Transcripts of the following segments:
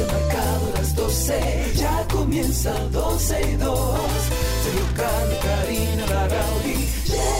reloj ha marcado las 12, ya comienza 12 y 2. Sergio Carlos, Karina, Larrauri llegan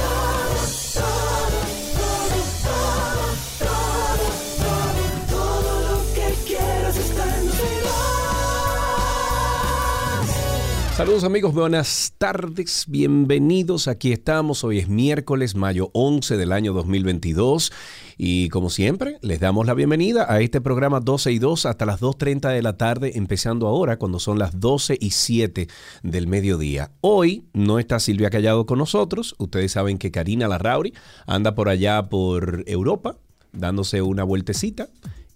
Saludos amigos, buenas tardes, bienvenidos. Aquí estamos, hoy es miércoles, mayo 11 del año 2022 y como siempre les damos la bienvenida a este programa 12 y 2 hasta las 2.30 de la tarde, empezando ahora cuando son las 12 y 7 del mediodía. Hoy no está Silvia Callado con nosotros, ustedes saben que Karina Larrauri anda por allá por Europa dándose una vueltecita.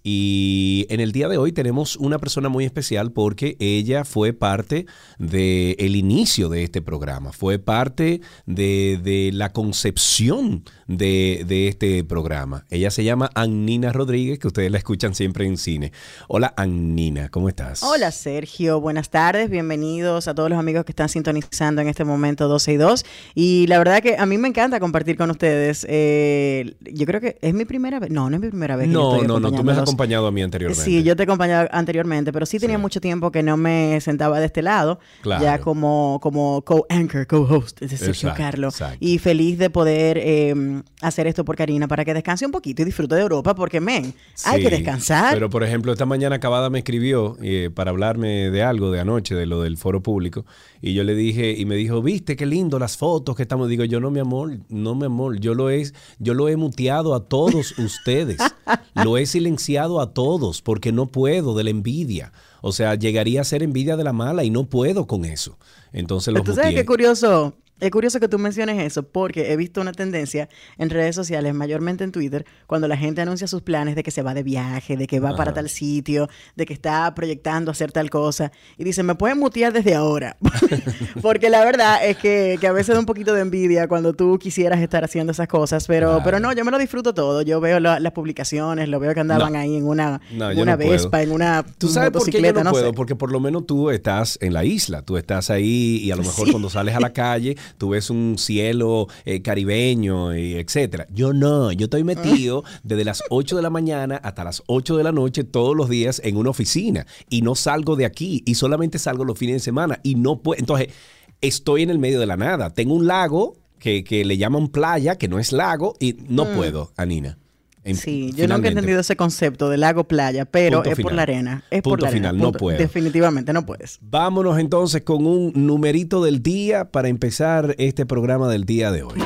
Y en el día de hoy tenemos una persona muy especial porque ella fue parte del inicio de este programa, fue parte de, de la concepción de, de este programa. Ella se llama Annina Rodríguez, que ustedes la escuchan siempre en cine. Hola Annina, ¿cómo estás? Hola Sergio, buenas tardes, bienvenidos a todos los amigos que están sintonizando en este momento 12 y 2. Y la verdad que a mí me encanta compartir con ustedes. eh, yo creo que es mi primera vez, no, no es mi primera vez. que No, no, no, tú me has acompañado a mí anteriormente. Sí, yo te he acompañado anteriormente, pero sí tenía Sí. mucho tiempo que no me sentaba de este lado, Claro. ya como, como co-anchor, co-host de Sergio Exacto, Carlos. exacto. Y feliz de poder eh, hacer esto por Karina para que descanse un poquito y disfrute de Europa, porque, men, hay que descansar. Pero, por ejemplo, esta mañana acabada me escribió eh, para hablarme de algo de anoche, de lo del foro público. Y yo le dije, y me dijo, viste qué lindo las fotos que estamos. Digo, yo no, mi amor, no, mi amor. Yo lo he, yo lo he muteado a todos ustedes. lo he silenciado a todos porque no puedo de la envidia. O sea, llegaría a ser envidia de la mala y no puedo con eso. Entonces los Tú sabes muteé. qué curioso, es curioso que tú menciones eso, porque he visto una tendencia en redes sociales, mayormente en Twitter, cuando la gente anuncia sus planes de que se va de viaje, de que va para tal sitio, de que está proyectando hacer tal cosa, y dicen, me pueden mutear desde ahora. porque la verdad es que, que a veces da un poquito de envidia cuando tú quisieras estar haciendo esas cosas, pero, Claro. pero no, yo me lo disfruto todo. Yo veo la- las publicaciones, lo veo que andaban No. ahí en una, No, en una no puedo. Vespa, en una ¿Tú sabes por qué yo motocicleta, no, no, puedo? sé. Porque por lo menos tú estás en la isla, tú estás ahí y a lo mejor Sí. cuando sales a la calle tú ves un cielo eh, caribeño y etcétera. Yo no, yo estoy metido desde las 8 de la mañana hasta las 8 de la noche todos los días en una oficina y no salgo de aquí y solamente salgo los fines de semana y no puedo. Entonces, estoy en el medio de la nada. Tengo un lago que, que le llaman playa, que no es lago y no puedo, Anina. En-. Sí, yo nunca he entendido ese concepto de lago playa, pero Punto es por la arena. Es por Punto la arena, final, no punto. puedo. Definitivamente no puedes. Vámonos entonces con un numerito del día para empezar este programa del día de hoy.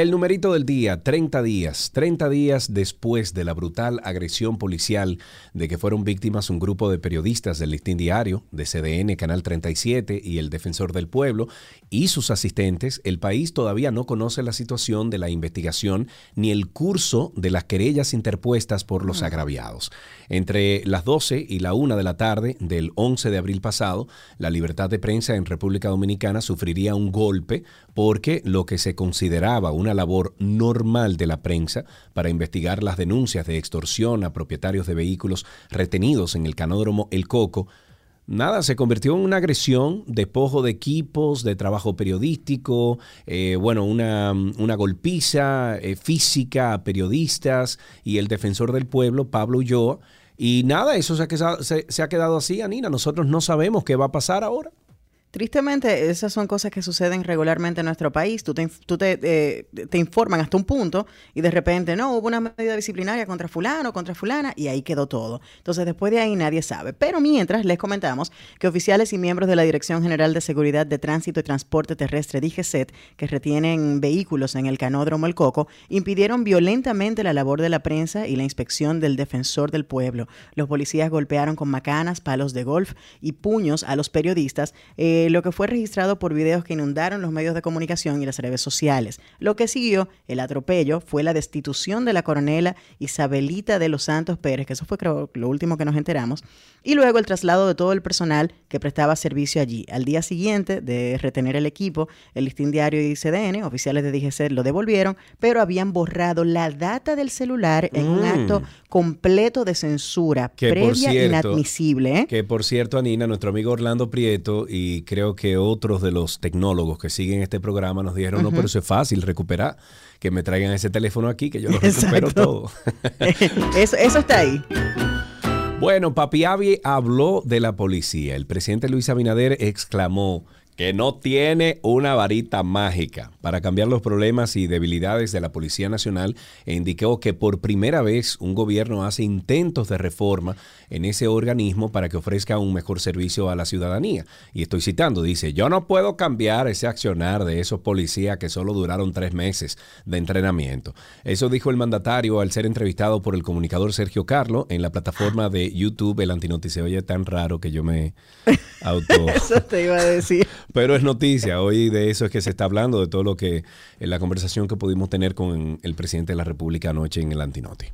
El numerito del día, 30 días. 30 días después de la brutal agresión policial de que fueron víctimas un grupo de periodistas del Listín Diario, de CDN, Canal 37 y el Defensor del Pueblo y sus asistentes, el país todavía no conoce la situación de la investigación ni el curso de las querellas interpuestas por los agraviados. Entre las 12 y la 1 de la tarde del 11 de abril pasado, la libertad de prensa en República Dominicana sufriría un golpe porque lo que se consideraba una labor normal de la prensa para investigar las denuncias de extorsión a propietarios de vehículos retenidos en el canódromo El Coco Nada, se convirtió en una agresión, despojo de equipos, de trabajo periodístico, eh, bueno, una, una golpiza eh, física a periodistas y el defensor del pueblo, Pablo Ulloa. Y nada, eso se ha, quedado, se, se ha quedado así, Anina. Nosotros no sabemos qué va a pasar ahora. Tristemente, esas son cosas que suceden regularmente en nuestro país. Tú te, tú eh, te informan hasta un punto y de repente, no, hubo una medida disciplinaria contra fulano, contra fulana, y ahí quedó todo. Entonces, después de ahí nadie sabe. Pero mientras, les comentamos que oficiales y miembros de la Dirección General de Seguridad de Tránsito y Transporte Terrestre, DGCET, que retienen vehículos en el canódromo El Coco, impidieron violentamente la labor de la prensa y la inspección del defensor del pueblo. Los policías golpearon con macanas, palos de golf y puños a los periodistas. Eh, eh, lo que fue registrado por videos que inundaron los medios de comunicación y las redes sociales. Lo que siguió el atropello fue la destitución de la coronela Isabelita de los Santos Pérez, que eso fue creo lo último que nos enteramos, y luego el traslado de todo el personal que prestaba servicio allí. Al día siguiente de retener el equipo, el listín diario y CDN, oficiales de DGC lo devolvieron, pero habían borrado la data del celular en un Mm. acto completo de censura Que, previa cierto, inadmisible. ¿eh? Que por cierto, Anina, nuestro amigo Orlando Prieto y creo que otros de los tecnólogos que siguen este programa nos dijeron, no, pero eso es fácil recuperar, que me traigan ese teléfono aquí, que yo lo recupero Exacto. todo. eso, eso está ahí. Bueno, Papi Avi habló de la policía. El presidente Luis Abinader exclamó que no tiene una varita mágica para cambiar los problemas y debilidades de la Policía Nacional e indicó que por primera vez un gobierno hace intentos de reforma en ese organismo para que ofrezca un mejor servicio a la ciudadanía. Y estoy citando, dice, yo no puedo cambiar ese accionar de esos policías que solo duraron tres meses de entrenamiento. Eso dijo el mandatario al ser entrevistado por el comunicador Sergio Carlo en la plataforma de YouTube. El antinoti se oye tan raro que yo me auto... Eso te iba a decir. Pero es noticia, hoy de eso es que se está hablando, de todo lo que, en la conversación que pudimos tener con el presidente de la República anoche en el Antinoti.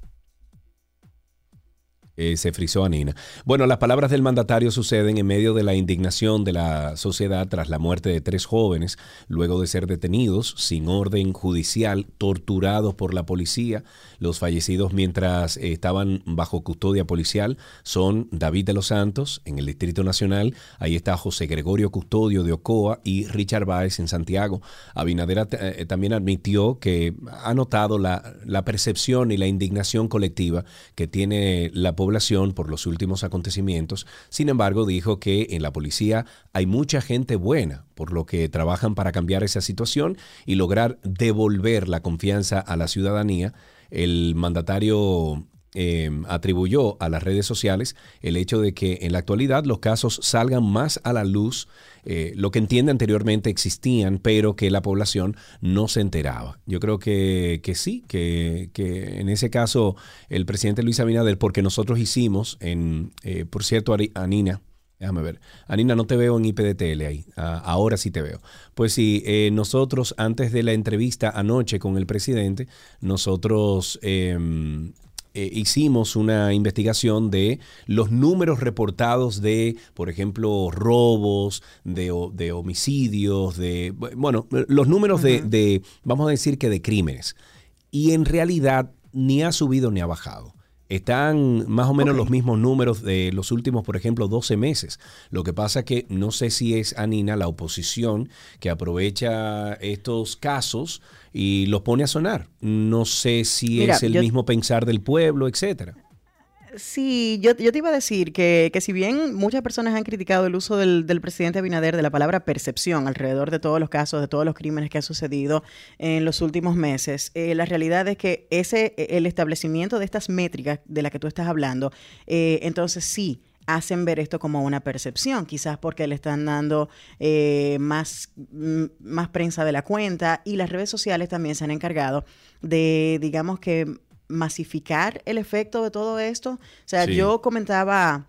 Eh, se frizó a Nina. Bueno, las palabras del mandatario suceden en medio de la indignación de la sociedad tras la muerte de tres jóvenes, luego de ser detenidos sin orden judicial, torturados por la policía. Los fallecidos mientras eh, estaban bajo custodia policial son David de los Santos en el Distrito Nacional, ahí está José Gregorio Custodio de Ocoa y Richard Báez en Santiago. Abinader eh, también admitió que ha notado la percepción y la indignación colectiva que tiene la población por los últimos acontecimientos. Sin embargo, dijo que en la policía hay mucha gente buena, por lo que trabajan para cambiar esa situación y lograr devolver la confianza a la ciudadanía. El mandatario eh, atribuyó a las redes sociales el hecho de que en la actualidad los casos salgan más a la luz, eh, lo que entiende anteriormente existían, pero que la población no se enteraba. Yo creo que, que sí, que, que, en ese caso el presidente Luis Abinader, porque nosotros hicimos, en, eh, por cierto, Anina, Déjame ver. Anina, no te veo en IPDTL ahí. Ah, ahora sí te veo. Pues sí, eh, nosotros antes de la entrevista anoche con el presidente, nosotros eh, eh, hicimos una investigación de los números reportados de, por ejemplo, robos, de, de homicidios, de, bueno, los números uh -huh. de, de, vamos a decir que de crímenes. Y en realidad ni ha subido ni ha bajado. Están más o menos okay. los mismos números de los últimos, por ejemplo, 12 meses. Lo que pasa que no sé si es Anina, la oposición, que aprovecha estos casos y los pone a sonar. No sé si Mira, es el yo... mismo pensar del pueblo, etcétera. Sí, yo, yo, te iba a decir que, que, si bien muchas personas han criticado el uso del, del, presidente Abinader de la palabra percepción alrededor de todos los casos, de todos los crímenes que han sucedido en los últimos meses, eh, la realidad es que ese, el establecimiento de estas métricas de las que tú estás hablando, eh, entonces sí, hacen ver esto como una percepción, quizás porque le están dando eh, más, más prensa de la cuenta y las redes sociales también se han encargado de, digamos que, masificar el efecto de todo esto. O sea, sí. yo comentaba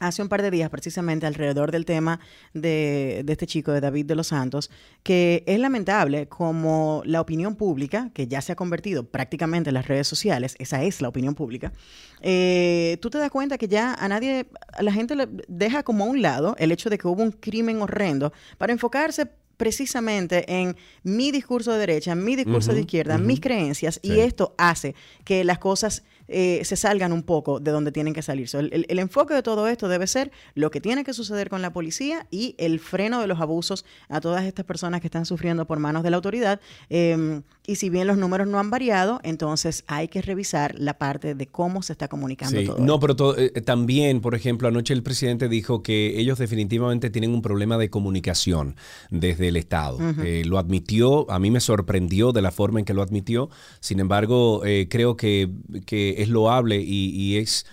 hace un par de días precisamente alrededor del tema de, de, este chico, de David de los Santos, que es lamentable como la opinión pública, que ya se ha convertido prácticamente en las redes sociales, esa es la opinión pública, eh, tú te das cuenta que ya a nadie, a la gente le deja como a un lado el hecho de que hubo un crimen horrendo para enfocarse precisamente en mi discurso de derecha, mi discurso uh -huh, de izquierda, uh -huh. mis creencias, sí. y esto hace que las cosas eh, se salgan un poco de donde tienen que salir. So, el, el, el, enfoque de todo esto debe ser lo que tiene que suceder con la policía y el freno de los abusos a todas estas personas que están sufriendo por manos de la autoridad. Eh, y si bien los números no han variado, entonces hay que revisar la parte de cómo se está comunicando sí. todo. No, esto. pero todo, eh, también, por ejemplo, anoche el presidente dijo que ellos definitivamente tienen un problema de comunicación desde el Estado. Uh -huh. lo admitió, a mí me sorprendió de la forma en que lo admitió. Sin embargo, eh, creo que, que es loable y, y es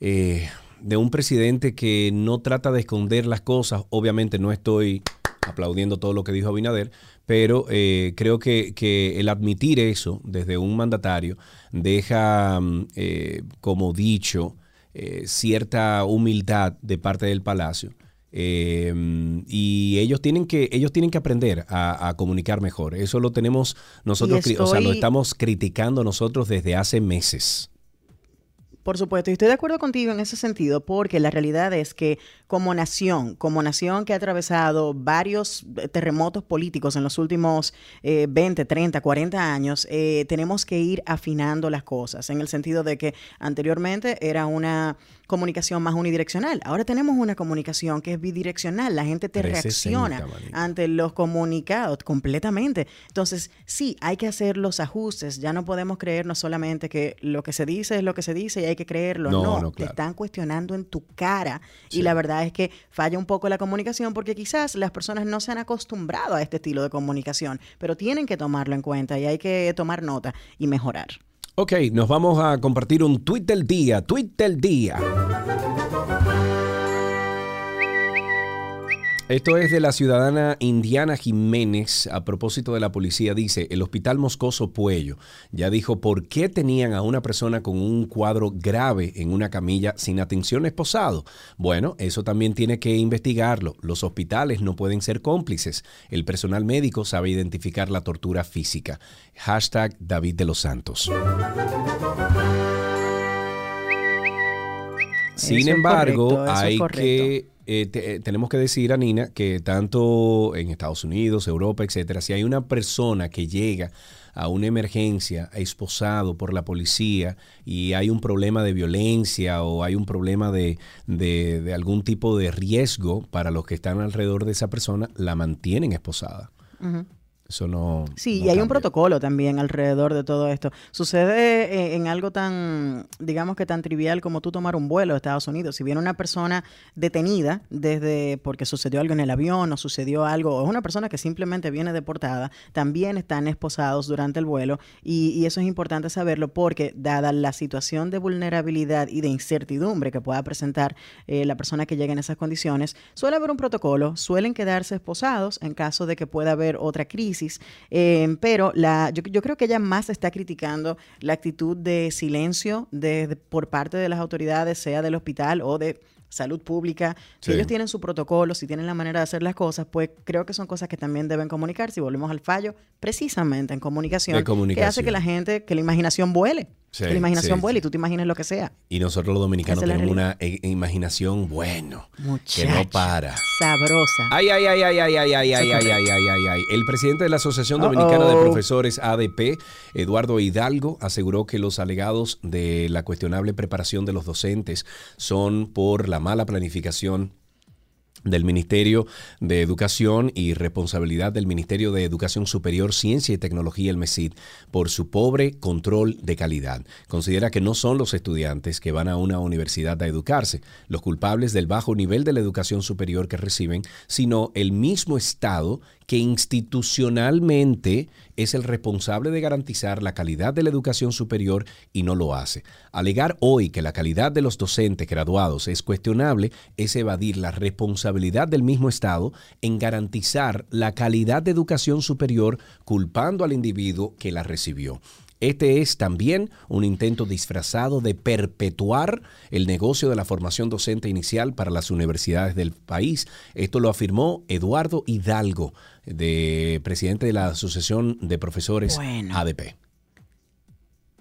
eh, de un presidente que no trata de esconder las cosas. Obviamente no estoy aplaudiendo todo lo que dijo Abinader, pero eh, creo que, que, el admitir eso desde un mandatario deja eh, como dicho eh, cierta humildad de parte del Palacio. eh, y ellos tienen que ellos tienen que aprender a, comunicar mejor. Eso lo tenemos nosotros, o sea, lo estamos criticando nosotros desde hace meses. Por supuesto, y estoy de acuerdo contigo en ese sentido, porque la realidad es que como nación, como nación que ha atravesado varios eh, terremotos políticos en los últimos 20, 30, 40 años, eh, tenemos que ir afinando las cosas, en el sentido de que anteriormente era una comunicación más unidireccional. Ahora tenemos una comunicación que es bidireccional. La gente te reacciona ante los comunicados completamente. Entonces, sí, hay que hacer los ajustes. Ya no podemos creernos solamente que lo que se dice es lo que se dice y hay que creerlo. No, te están cuestionando en tu cara. Y la verdad es que falla un poco la comunicación porque quizás las personas no se han acostumbrado a este estilo de comunicación, pero tienen que tomarlo en cuenta y hay que tomar nota y mejorar. Ok, nos vamos a compartir un tweet del día. Tweet del día. Esto es de la ciudadana Indiana Jiménez a propósito de la policía. Dice, el hospital Moscoso Puello ya dijo por qué tenían a una persona con un cuadro grave en una camilla sin atención esposado. Bueno, eso también tiene que investigarlo. Los hospitales no pueden ser cómplices. El personal médico sabe identificar la tortura física. Hashtag David de los Santos. Sin embargo, hay que eh, eh, tenemos que decir a Nina que tanto en Estados Unidos, Europa, etcétera, si hay una persona que llega a una emergencia esposado por la policía y hay un problema de violencia o hay un problema de, de algún tipo de riesgo para los que están alrededor de esa persona, la mantienen esposada. Eso no. Sí, y hay un protocolo también alrededor de todo esto. Sucede eh, en algo tan, digamos que tan trivial como tú tomar un vuelo a Estados Unidos. Si viene una persona detenida desde porque sucedió algo en el avión o sucedió algo, o es una persona que simplemente viene deportada, también están esposados durante el vuelo. Y, eso es importante saberlo porque, dada la situación de vulnerabilidad y de incertidumbre que pueda presentar eh, la persona que llegue en esas condiciones, suele haber un protocolo, suelen quedarse esposados en caso de que pueda haber otra crisis eh, pero la, yo, creo que ella más está criticando la actitud de silencio de, por parte de las autoridades, sea del hospital o de salud pública, si ellos tienen su protocolo, si tienen la manera de hacer las cosas, pues creo que son cosas que también deben comunicar. Si volvemos al fallo, precisamente en comunicación, que hace que la gente, que la imaginación vuele la imaginación vuela y tú te imaginas lo que sea. Y nosotros los dominicanos tenemos una e, imaginación bueno, que no para. Sabrosa. Ay, ay, ay, ay, ay, ay, ay, ay, ay, ay, ay, ay, ay. El presidente de la Asociación Dominicana de Profesores ADP, Eduardo Hidalgo, aseguró que los alegados de la cuestionable preparación de los docentes son por la mala planificación del Ministerio de Educación y responsabilidad del Ministerio de Educación Superior, Ciencia y Tecnología, el MESID, por su pobre control de calidad. Considera que no son los estudiantes que van a una universidad a educarse los culpables del bajo nivel de la educación superior que reciben, sino el mismo Estado que institucionalmente es el responsable de garantizar la calidad de la educación superior y no lo hace. Alegar hoy que la calidad de los docentes graduados es cuestionable es evadir la responsabilidad del mismo Estado en garantizar la calidad de educación superior culpando al individuo que la recibió. Este es también un intento disfrazado de perpetuar el negocio de la formación docente inicial para las universidades del país. Esto lo afirmó Eduardo Hidalgo, de presidente de la Asociación de Profesores ADP.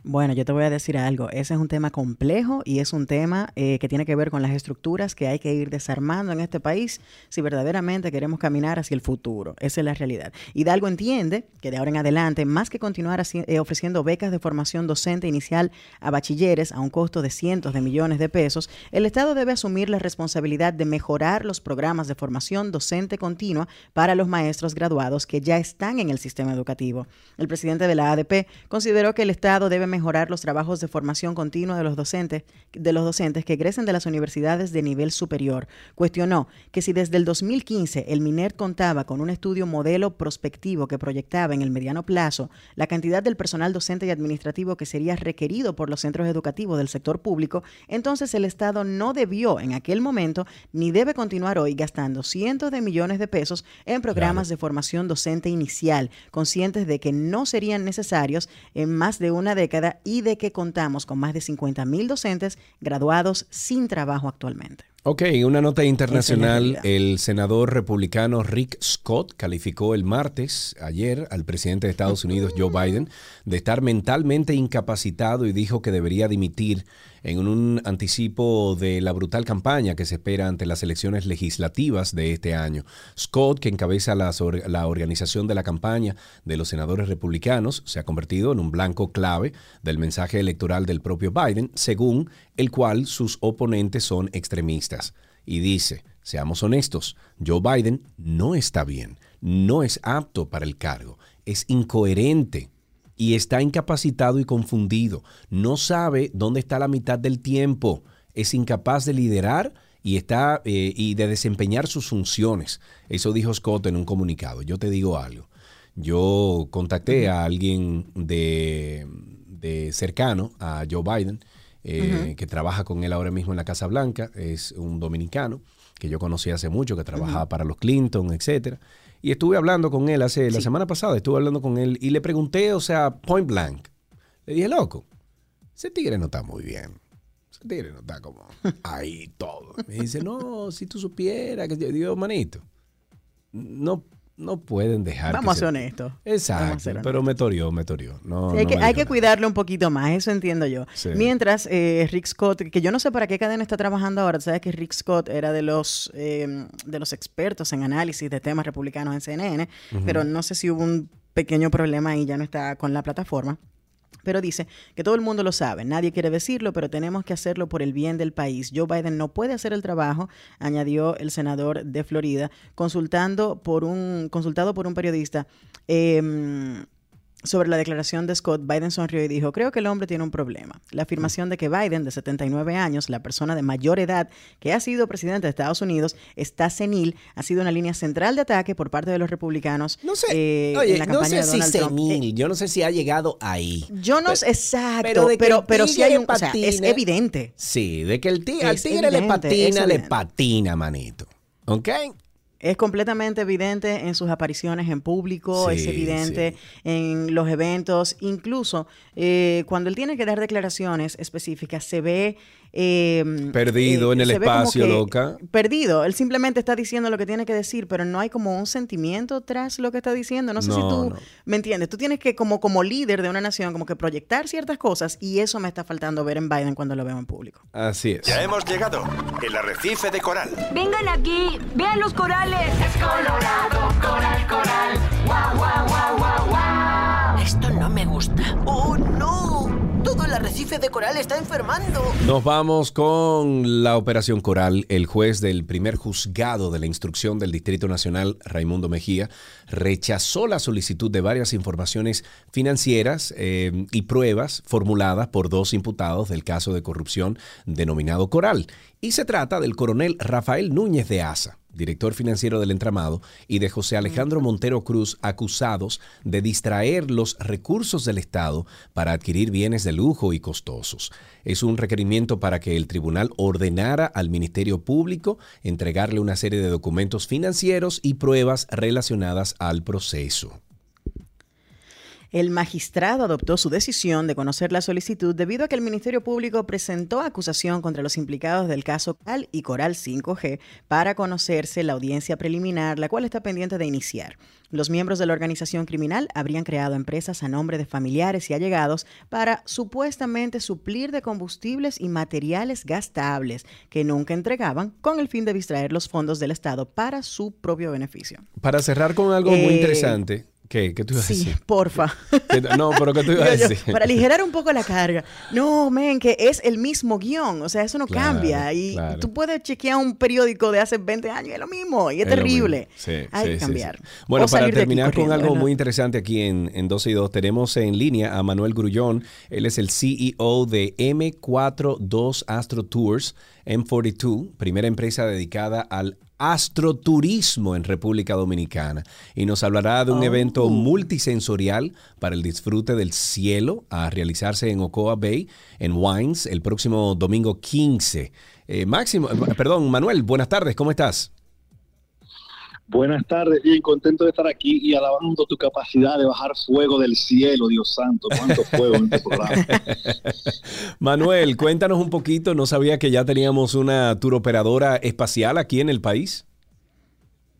Bueno, yo te voy a decir algo. Ese es un tema complejo y es un tema eh, que tiene que ver con las estructuras que hay que ir desarmando en este país si verdaderamente queremos caminar hacia el futuro. Esa es la realidad. Hidalgo entiende que de ahora en adelante, más que continuar eh, ofreciendo becas de formación docente inicial a bachilleres a un costo de cientos de millones de pesos, el Estado debe asumir la responsabilidad de mejorar los programas de formación docente continua para los maestros graduados que ya están en el sistema educativo. El presidente de la ADP consideró que el Estado debe mejorar los trabajos de formación continua de los docentes, de los docentes que egresen de las universidades de nivel superior. Cuestionó que si desde el 2015 el MINER contaba con un estudio modelo prospectivo que proyectaba en el mediano plazo la cantidad del personal docente y administrativo que sería requerido por los centros educativos del sector público, entonces el Estado no debió en aquel momento ni debe continuar hoy gastando cientos de millones de pesos en programas de formación docente inicial, conscientes de que no serían necesarios en más de una década y de que contamos con más de 50.000 docentes graduados sin trabajo actualmente. Ok, una nota internacional. El senador republicano Rick Scott calificó el martes, ayer, al presidente de Estados Unidos, Joe Biden, de estar mentalmente incapacitado y dijo que debería dimitir en un anticipo de la brutal campaña que se espera ante las elecciones legislativas de este año. Scott, que encabeza la, organización de la campaña de los senadores republicanos, se ha convertido en un blanco clave del mensaje electoral del propio Biden, según el cual sus oponentes son extremistas. Y dice, seamos honestos, Joe Biden no está bien, no es apto para el cargo, es incoherente y está incapacitado y confundido. No sabe dónde está la mitad del tiempo. Es incapaz de liderar y, está, eh, y de desempeñar sus funciones. Eso dijo Scott en un comunicado. Yo te digo algo. Yo contacté a alguien de, cercano a Joe Biden, eh, que trabaja con él ahora mismo en la Casa Blanca. Es un dominicano que yo conocí hace mucho, que trabajaba para los Clinton, etcétera. Y estuve hablando con él hace la semana pasada, estuve hablando con él y le pregunté, o sea, point blank. Le dije, loco, ese tigre no está muy bien. Ese tigre no está como ahí todo. Me dice, no, si tú supieras que yo digo, manito, no no pueden dejar. Vamos a ser honestos. Exacto, pero me torió, me torió. No, hay, que, hay que, cuidarlo un poquito más, eso entiendo yo. Mientras eh, Rick Scott, que yo no sé para qué cadena está trabajando ahora, sabes que Rick Scott era de los, em, de los expertos en análisis de temas republicanos en CNN, pero no sé si hubo un pequeño problema y ya no está con la plataforma. Pero dice que todo el mundo lo sabe, nadie quiere decirlo, pero tenemos que hacerlo por el bien del país. Joe Biden no puede hacer el trabajo, añadió el senador de Florida, consultando por un, consultado por un periodista. Eh, sobre la declaración de Scott, Biden sonrió y dijo, creo que el hombre tiene un problema. La afirmación de que Biden, de 79 años, la persona de mayor edad que ha sido presidente de Estados Unidos, está senil, ha sido una línea central de ataque por parte de los republicanos. No sé, eh, oye, no sé si senil, yo no sé si ha llegado ahí. Yo no sé, exacto, pero, pero, sí hay un, o sea, es evidente. Sí, de que el tigre, al tigre le patina, le patina, manito. ¿Ok? Es completamente evidente en sus apariciones en público, es evidente en los eventos, incluso eh, cuando él tiene que dar declaraciones específicas, se ve Em, perdido en eh, el espacio, loca. Perdido. Él simplemente está diciendo lo que tiene que decir, pero no hay como un sentimiento tras lo que está diciendo. No sé si tú me entiendes. Tú tienes que, como, como líder de una nación, como que proyectar ciertas cosas y eso me está faltando ver en Biden cuando lo veo en público. Así es. Ya hemos llegado. El arrecife de coral. Vengan aquí, vean los corales. Es colorado, coral, coral. Guau, guau, guau, guau, guau. Esto no me gusta. ¡Oh, no! Todo el arrecife de coral está enfermando. Nos vamos con la Operación Coral. El juez del primer juzgado de la instrucción del Distrito Nacional, Raimundo Mejía, rechazó la solicitud de varias informaciones financieras eh, y pruebas formuladas por dos imputados del caso de corrupción denominado Coral. Y se trata del coronel Rafael Núñez de Asa director financiero del entramado, y de José Alejandro Montero Cruz, acusados de distraer los recursos del Estado para adquirir bienes de lujo y costosos. Es un requerimiento para que el tribunal ordenara al Ministerio Público entregarle una serie de documentos financieros y pruebas relacionadas al proceso. El magistrado adoptó su decisión de conocer la solicitud debido a que el Ministerio Público presentó acusación contra los implicados del caso CAL y Coral 5G para conocerse la audiencia preliminar, la cual está pendiente de iniciar. Los miembros de la organización criminal habrían creado empresas a nombre de familiares y allegados para supuestamente suplir de combustibles y materiales gastables que nunca entregaban con el fin de distraer los fondos del Estado para su propio beneficio. Para cerrar con algo muy eh, interesante, ¿Qué? ¿Qué tú ibas a decir? Sí, porfa. No, pero ¿qué tú ibas a decir? para aligerar un poco la carga. No, men, que es el mismo guion. O sea, eso no cambia. Y tú puedes chequear un periódico de hace 20 años y es lo mismo. Y es, terrible. Sí, Hay que cambiar. bueno, para terminar con algo muy interesante aquí en, en 12 y 2, tenemos en línea a Manuel Grullón. Él es el CEO de M42 Astro Tours. M42, primera empresa dedicada al astroturismo en República Dominicana y nos hablará de un evento oh. multisensorial para el disfrute del cielo a realizarse en Ocoa Bay, en Wines, el próximo domingo 15. Eh, Máximo, eh, perdón, Manuel, buenas tardes, ¿cómo estás? Buenas tardes, bien contento de estar aquí y alabando tu capacidad de bajar fuego del cielo, Dios santo, cuánto fuego en este programa. Manuel, cuéntanos un poquito, no sabía que ya teníamos una tour operadora espacial aquí en el país.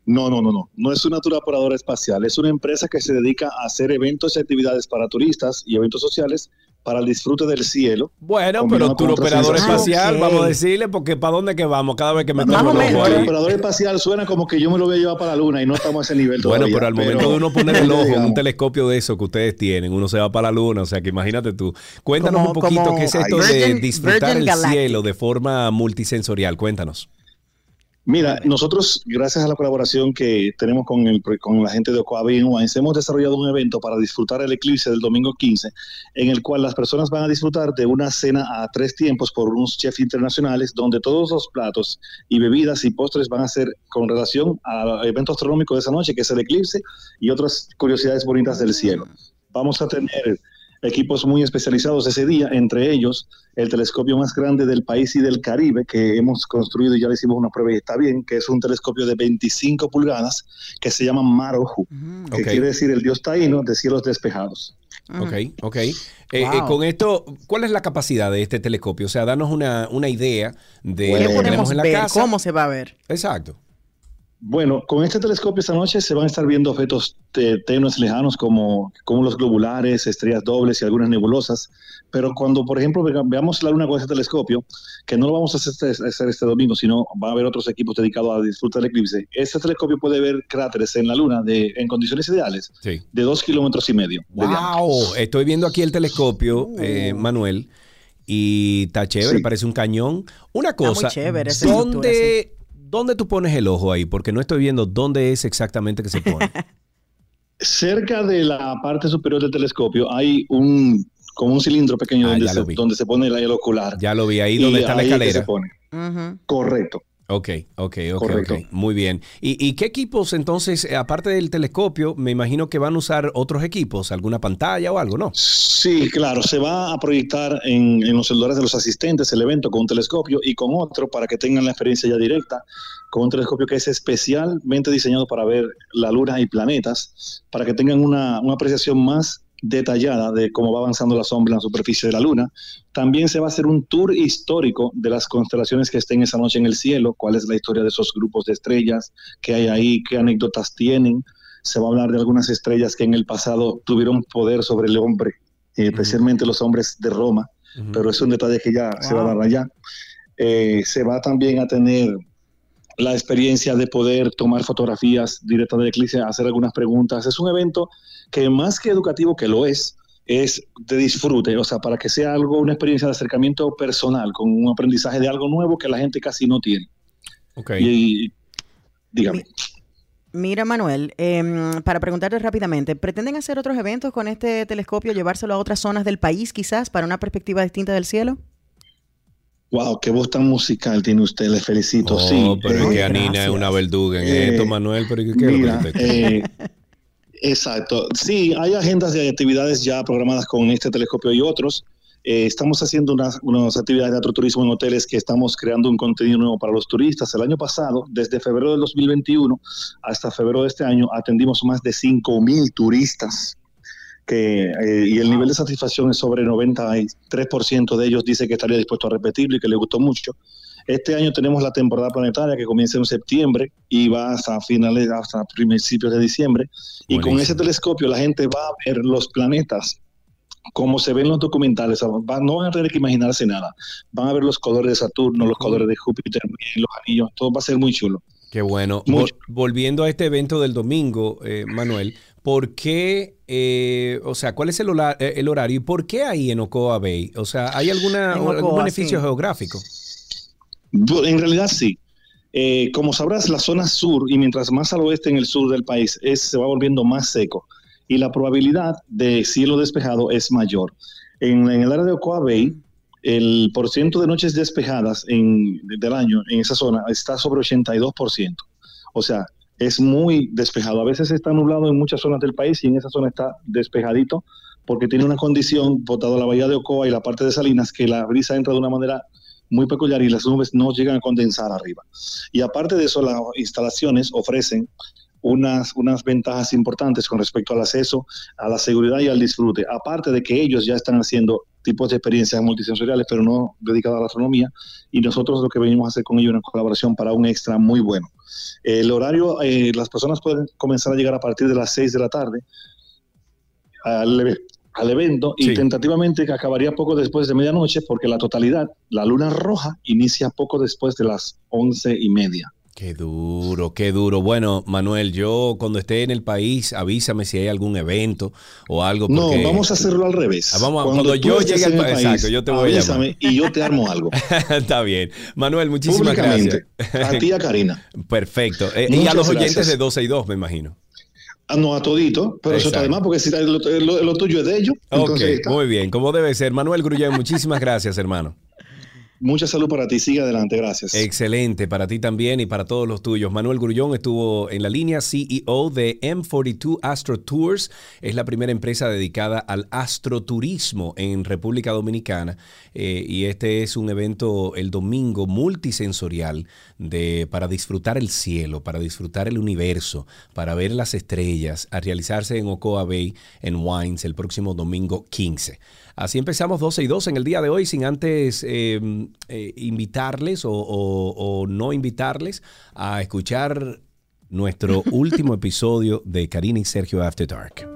No, no, no, no, no es una tour operadora espacial, es una empresa que se dedica a hacer eventos y actividades para turistas y eventos sociales para el disfrute del cielo. Bueno, pero tu operador espacial, vamos a decirle, porque ¿para dónde que vamos cada vez que metemos el ojo El operador espacial suena como que yo me lo voy a llevar para la luna y no estamos a ese nivel todavía. Bueno, pero al momento de uno poner el ojo en un telescopio de eso que ustedes tienen, uno se va para la luna, o sea que imagínate tú. Cuéntanos un poquito qué es esto de disfrutar el cielo de forma multisensorial, cuéntanos. Mira, nosotros, gracias a la colaboración que tenemos con, el, con la gente de Ocoabe Wines, hemos desarrollado un evento para disfrutar el eclipse del domingo 15, en el cual las personas van a disfrutar de una cena a tres tiempos por unos chefs internacionales, donde todos los platos y bebidas y postres van a ser con relación al evento astronómico de esa noche, que es el eclipse, y otras curiosidades bonitas del cielo. Vamos a tener equipos muy especializados ese día, entre ellos el telescopio más grande del país y del Caribe que hemos construido y ya le hicimos una prueba y está bien, que es un telescopio de 25 pulgadas que se llama Maroju, mm, que quiere decir el dios taíno de cielos despejados. Ok, ok. Eh, eh, con esto, ¿cuál es la capacidad de este telescopio? O sea, danos una, idea de lo que tenemos en la casa. ¿Cómo se va a ver? Exacto. Bueno, con este telescopio esta noche se van a estar viendo objetos tenues lejanos como, como los globulares, estrellas dobles y algunas nebulosas. Pero cuando, por ejemplo, veamos la Luna con este telescopio, que no lo vamos a hacer este, este domingo, sino va a haber otros equipos dedicados a disfrutar del eclipse, este telescopio puede ver cráteres en la Luna de, en condiciones ideales de dos kilómetros y medio. ¡Wow! Estoy viendo aquí el telescopio, eh, Manuel, y está chévere, parece un cañón. Una cosa, está muy chévere, ¿dónde ¿Dónde tú pones el ojo ahí? Porque no estoy viendo dónde es exactamente que se pone. Cerca de la parte superior del telescopio hay un como un cilindro pequeño ah, donde, se, pone el ocular. Ya lo vi ahí donde está la escalera. Se pone. Correcto. Ok, ok, ok, Muy bien. ¿Y, qué equipos entonces, eh, aparte del telescopio, me imagino que van a usar otros equipos, alguna pantalla o algo, ¿no? Sí, claro, se va a proyectar en, los celulares de los asistentes el evento con un telescopio y con otro para que tengan la experiencia ya directa, con un telescopio que es especialmente diseñado para ver la luna y planetas, para que tengan una, una apreciación más detallada de cómo va avanzando la sombra en la superficie de la Luna. También se va a hacer un tour histórico de las constelaciones que estén esa noche en el cielo, cuál es la historia de esos grupos de estrellas, qué hay ahí, qué anécdotas tienen. Se va a hablar de algunas estrellas que en el pasado tuvieron poder sobre el hombre, especialmente los hombres de Roma, pero es un detalle que ya se va a dar allá. Eh, se va también a tener la experiencia de poder tomar fotografías directas del eclipse, hacer algunas preguntas. Es un evento que más que educativo, que lo es, es de disfrute, o sea, para que sea algo, una experiencia de acercamiento personal, con un aprendizaje de algo nuevo que la gente casi no tiene. Ok. Y, dígame. Mira, Manuel, em, para preguntarte rápidamente, ¿pretenden hacer otros eventos con este telescopio, llevárselo a otras zonas del país quizás para una perspectiva distinta del cielo? Wow, qué voz tan musical tiene usted, le felicito. Oh, sí, pero es que Anina es una verduga en esto, eh, Manuel, pero ¿qué mira, eh, Exacto. Sí, hay agendas de actividades ya programadas con este telescopio y otros. Eh, estamos haciendo unas, unas, actividades de agroturismo en hoteles que estamos creando un contenido nuevo para los turistas. El año pasado, desde febrero del 2021 hasta febrero de este año, atendimos más de 5 mil turistas que, eh, y el nivel de satisfacción es sobre 93% de ellos dice que estaría dispuesto a repetirlo y que le gustó mucho. Este año tenemos la temporada planetaria que comienza en septiembre y va hasta finales, hasta principios de diciembre. Y con ese telescopio la gente va a ver los planetas como se ven los documentales. no van a tener que imaginarse nada. Van a ver los colores de Saturno, los colores de Júpiter, los anillos. Todo va a ser muy chulo. Qué bueno. volviendo a este evento del domingo, eh, Manuel, ¿por qué, eh, o sea, cuál es el, eh, el, horario y por qué ahí en Ocoa Bay? O sea, ¿hay alguna, algún beneficio geográfico? En realidad sí. Eh, como sabrás, la zona sur, y mientras más al oeste en el sur del país, es, se va volviendo más seco. Y la probabilidad de cielo despejado es mayor. En, el área de Ocoa Bay, el porcentaje de noches despejadas en, del año en esa zona está sobre 82%. O sea, es muy despejado. A veces está nublado en muchas zonas del país y en esa zona está despejadito porque tiene una condición, botado la bahía de Ocoa y la parte de Salinas, que la brisa entra de una manera muy peculiar y las nubes no llegan a condensar arriba. Y aparte de eso, las instalaciones ofrecen unas, unas ventajas importantes con respecto al acceso, a la seguridad y al disfrute. Aparte de que ellos ya están haciendo tipos de experiencias multisensoriales, pero no dedicadas a la astronomía, y nosotros lo que venimos a hacer con ellos es una colaboración para un extra muy bueno. El horario, eh, las personas pueden comenzar a llegar a partir de las 6 de la tarde al, al evento y tentativamente acabaría poco después de medianoche porque la totalidad, la luna roja, inicia poco después de las once y media. Qué duro, qué duro. Bueno, Manuel, yo cuando esté en el país, avísame si hay algún evento o algo. No, vamos a hacerlo al revés. Ah, vamos, cuando, yo llegue al país, exacto, yo te voy a llamar. y yo te armo algo. Está bien. Manuel, muchísimas gracias. A ti a Karina. Perfecto. Eh, y a los oyentes de 12 y 2, me imagino. Ah, no a todito, pero eso está de más porque si lo, tuyo es de ellos. Ok, muy bien, como debe ser. Manuel Grullén, muchísimas gracias, hermano. Mucha salud para ti, sigue adelante, gracias. Excelente, para ti también y para todos los tuyos. Manuel Grullón estuvo en la línea CEO de M42 Astro Tours. Es la primera empresa dedicada al astroturismo en República Dominicana eh, y este es un evento el domingo multisensorial de, para disfrutar el cielo, para disfrutar el universo, para ver las estrellas, a realizarse en Ocoa Bay, en Wines, el próximo domingo 15. Así empezamos 12 y 2 en el día de hoy, sin antes em, eh, invitarles o, no invitarles a escuchar nuestro último episodio de Karina y Sergio After Dark.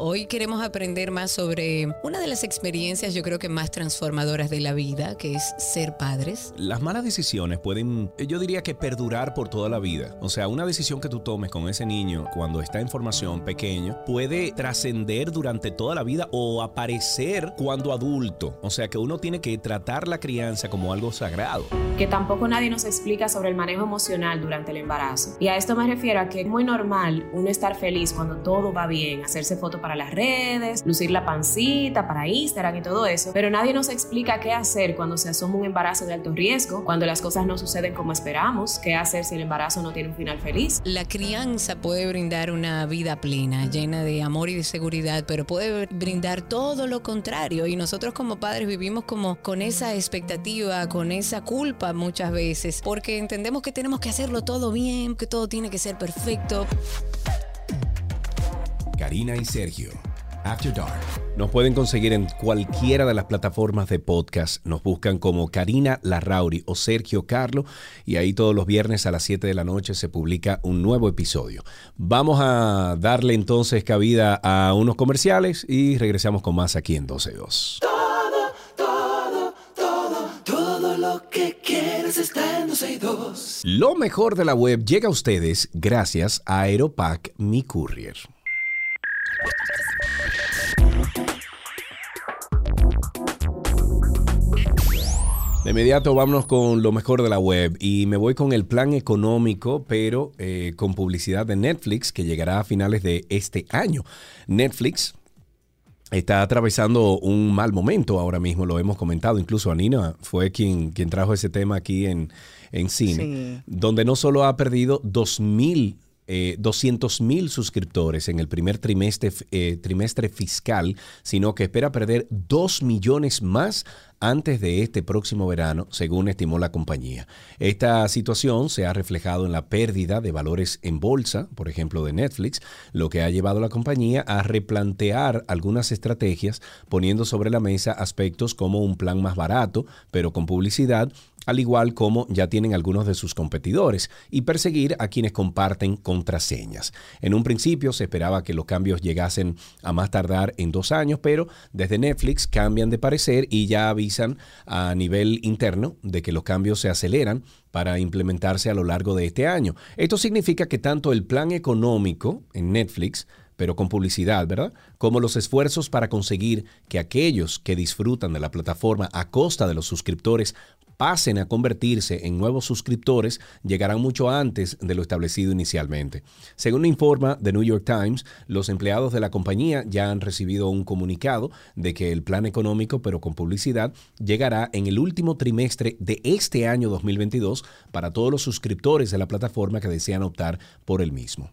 Hoy queremos aprender más sobre una de las experiencias yo creo que más transformadoras de la vida, que es ser padres. Las malas decisiones pueden, yo diría que perdurar por toda la vida. O sea, una decisión que tú tomes con ese niño cuando está en formación pequeño puede trascender durante toda la vida o aparecer cuando adulto. O sea, que uno tiene que tratar la crianza como algo sagrado. Que tampoco nadie nos explica sobre el manejo emocional durante el embarazo. Y a esto me refiero a que es muy normal uno estar feliz cuando todo va bien, hacerse foto para para las redes, lucir la pancita para Instagram y todo eso, pero nadie nos explica qué hacer cuando se asoma un embarazo de alto riesgo, cuando las cosas no suceden como esperamos, qué hacer si el embarazo no tiene un final feliz. La crianza puede brindar una vida plena, llena de amor y de seguridad, pero puede brindar todo lo contrario y nosotros como padres vivimos como con esa expectativa, con esa culpa muchas veces, porque entendemos que tenemos que hacerlo todo bien, que todo tiene que ser perfecto. Karina y Sergio. After Dark. Nos pueden conseguir en cualquiera de las plataformas de podcast. Nos buscan como Karina Larrauri o Sergio Carlo y ahí todos los viernes a las 7 de la noche se publica un nuevo episodio. Vamos a darle entonces cabida a unos comerciales y regresamos con más aquí en 12.2. Todo, todo, todo, todo lo que quieres está en 12.2. Lo mejor de la web llega a ustedes gracias a Aeropack Mi Courier. De inmediato vámonos con lo mejor de la web. Y me voy con el plan económico, pero eh, con publicidad de Netflix que llegará a finales de este año. Netflix está atravesando un mal momento ahora mismo, lo hemos comentado, incluso Anina fue quien, quien trajo ese tema aquí en, en cine, donde no solo ha perdido 2.000 eh, 200 mil suscriptores en el primer trimestre, eh, trimestre fiscal, sino que espera perder 2 millones más antes de este próximo verano, según estimó la compañía. Esta situación se ha reflejado en la pérdida de valores en bolsa, por ejemplo de Netflix, lo que ha llevado a la compañía a replantear algunas estrategias, poniendo sobre la mesa aspectos como un plan más barato, pero con publicidad, al igual como ya tienen algunos de sus competidores, y perseguir a quienes comparten contraseñas. En un principio se esperaba que los cambios llegasen a más tardar en dos años, pero desde Netflix cambian de parecer y ya avisan a nivel interno de que los cambios se aceleran para implementarse a lo largo de este año. Esto significa que tanto el plan económico en Netflix pero con publicidad, ¿verdad? Como los esfuerzos para conseguir que aquellos que disfrutan de la plataforma a costa de los suscriptores pasen a convertirse en nuevos suscriptores llegarán mucho antes de lo establecido inicialmente. Según informa The New York Times, los empleados de la compañía ya han recibido un comunicado de que el plan económico, pero con publicidad, llegará en el último trimestre de este año 2022 para todos los suscriptores de la plataforma que desean optar por el mismo.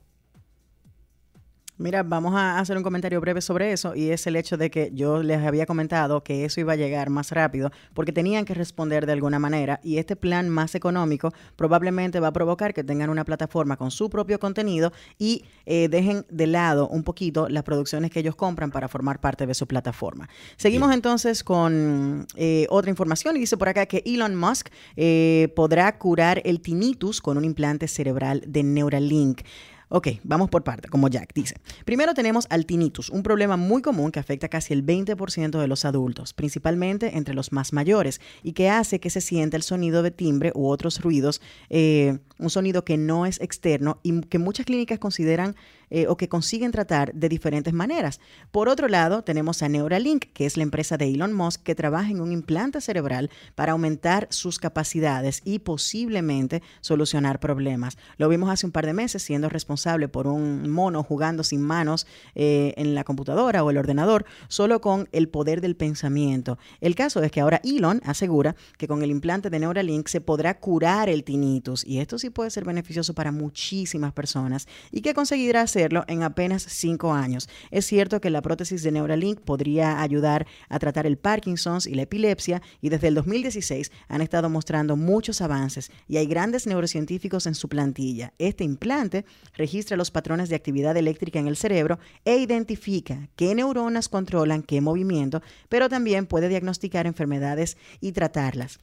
Mira, vamos a hacer un comentario breve sobre eso y es el hecho de que yo les había comentado que eso iba a llegar más rápido porque tenían que responder de alguna manera y este plan más económico probablemente va a provocar que tengan una plataforma con su propio contenido y eh, dejen de lado un poquito las producciones que ellos compran para formar parte de su plataforma. Seguimos entonces con eh, otra información y dice por acá que Elon Musk eh, podrá curar el tinnitus con un implante cerebral de Neuralink. Ok, vamos por parte, como Jack dice. Primero tenemos al tinnitus, un problema muy común que afecta casi el 20% de los adultos, principalmente entre los más mayores, y que hace que se sienta el sonido de timbre u otros ruidos, eh, un sonido que no es externo y que muchas clínicas consideran eh, o que consiguen tratar de diferentes maneras. Por otro lado, tenemos a Neuralink, que es la empresa de Elon Musk que trabaja en un implante cerebral para aumentar sus capacidades y posiblemente solucionar problemas. Lo vimos hace un par de meses siendo responsable por un mono jugando sin manos eh, en la computadora o el ordenador, solo con el poder del pensamiento. El caso es que ahora Elon asegura que con el implante de Neuralink se podrá curar el tinnitus y esto sí puede ser beneficioso para muchísimas personas y que conseguirá en apenas cinco años. Es cierto que la prótesis de Neuralink podría ayudar a tratar el Parkinson's y la epilepsia y desde el 2016 han estado mostrando muchos avances y hay grandes neurocientíficos en su plantilla. Este implante registra los patrones de actividad eléctrica en el cerebro e identifica qué neuronas controlan qué movimiento, pero también puede diagnosticar enfermedades y tratarlas.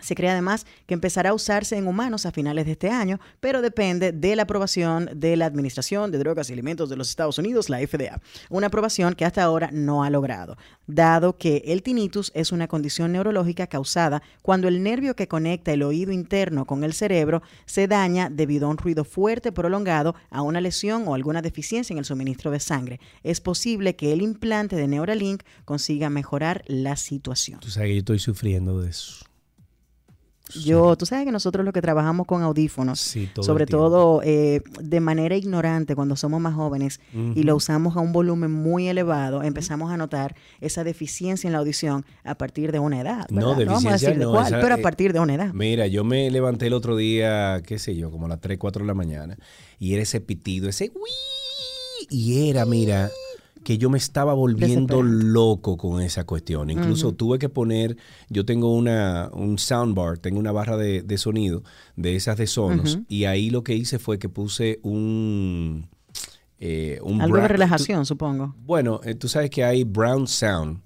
Se cree además que empezará a usarse en humanos a finales de este año, pero depende de la aprobación de la Administración de Drogas y Alimentos de los Estados Unidos, la FDA, una aprobación que hasta ahora no ha logrado, dado que el tinnitus es una condición neurológica causada cuando el nervio que conecta el oído interno con el cerebro se daña debido a un ruido fuerte prolongado, a una lesión o alguna deficiencia en el suministro de sangre. Es posible que el implante de Neuralink consiga mejorar la situación. Tú sabes que yo estoy sufriendo de eso. Yo, tú sabes que nosotros los que trabajamos con audífonos, sobre todo eh, de manera ignorante cuando somos más jóvenes y lo usamos a un volumen muy elevado, empezamos a notar esa deficiencia en la audición a partir de una edad. No, deficiencia no vamos a decir de cuál, pero a eh, partir de una edad. Mira, yo me levanté el otro día, qué sé yo, como a las 3, 4 de la mañana, y era ese pitido, ese y era, mira que yo me estaba volviendo loco con esa cuestión. Incluso tuve que poner, yo tengo una, un soundbar, tengo una barra de, sonido de esas de Sonos, y ahí lo que hice fue que puse un... Eh, Algo de relajación, supongo. Bueno, eh, tú sabes que hay Brown Sound.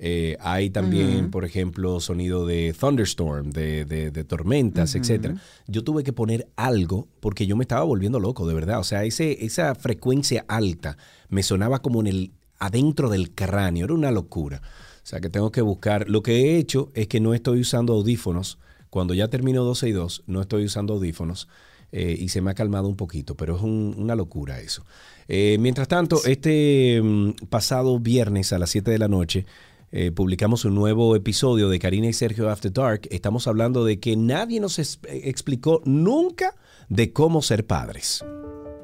Eh, hay también, por ejemplo, sonido de thunderstorm, de, de, tormentas, etcétera. Yo tuve que poner algo porque yo me estaba volviendo loco, de verdad. O sea, ese, esa frecuencia alta me sonaba como en el adentro del cráneo, era una locura. O sea que tengo que buscar. Lo que he hecho es que no estoy usando audífonos. Cuando ya termino 12 y 2, no estoy usando audífonos. Eh, y se me ha calmado un poquito, pero es una locura eso. Eh, mientras tanto, este mm, pasado viernes a las 7 de la noche, eh, publicamos un nuevo episodio de Karina y Sergio After Dark. Estamos hablando de que nadie nos explicó nunca de cómo ser padres.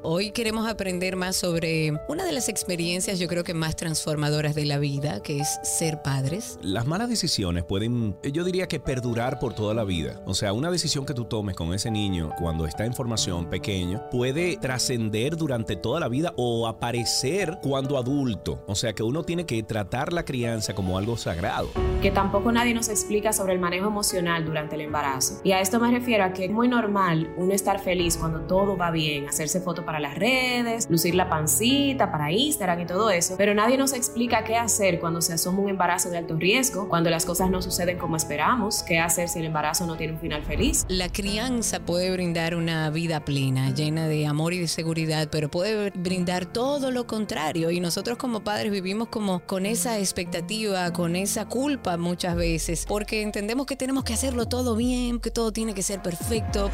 Hoy queremos aprender más sobre una de las experiencias yo creo que más transformadoras de la vida, que es ser padres. Las malas decisiones pueden, yo diría que perdurar por toda la vida. O sea, una decisión que tú tomes con ese niño cuando está en formación pequeño puede trascender durante toda la vida o aparecer cuando adulto. O sea, que uno tiene que tratar la crianza como algo sagrado. Que tampoco nadie nos explica sobre el manejo emocional durante el embarazo. Y a esto me refiero a que es muy normal uno estar feliz cuando todo va bien, hacerse fotos para las redes, lucir la pancita para Instagram y todo eso, pero nadie nos explica qué hacer cuando se asoma un embarazo de alto riesgo, cuando las cosas no suceden como esperamos, qué hacer si el embarazo no tiene un final feliz. La crianza puede brindar una vida plena, llena de amor y de seguridad, pero puede brindar todo lo contrario y nosotros como padres vivimos como con esa expectativa, con esa culpa muchas veces, porque entendemos que tenemos que hacerlo todo bien, que todo tiene que ser perfecto.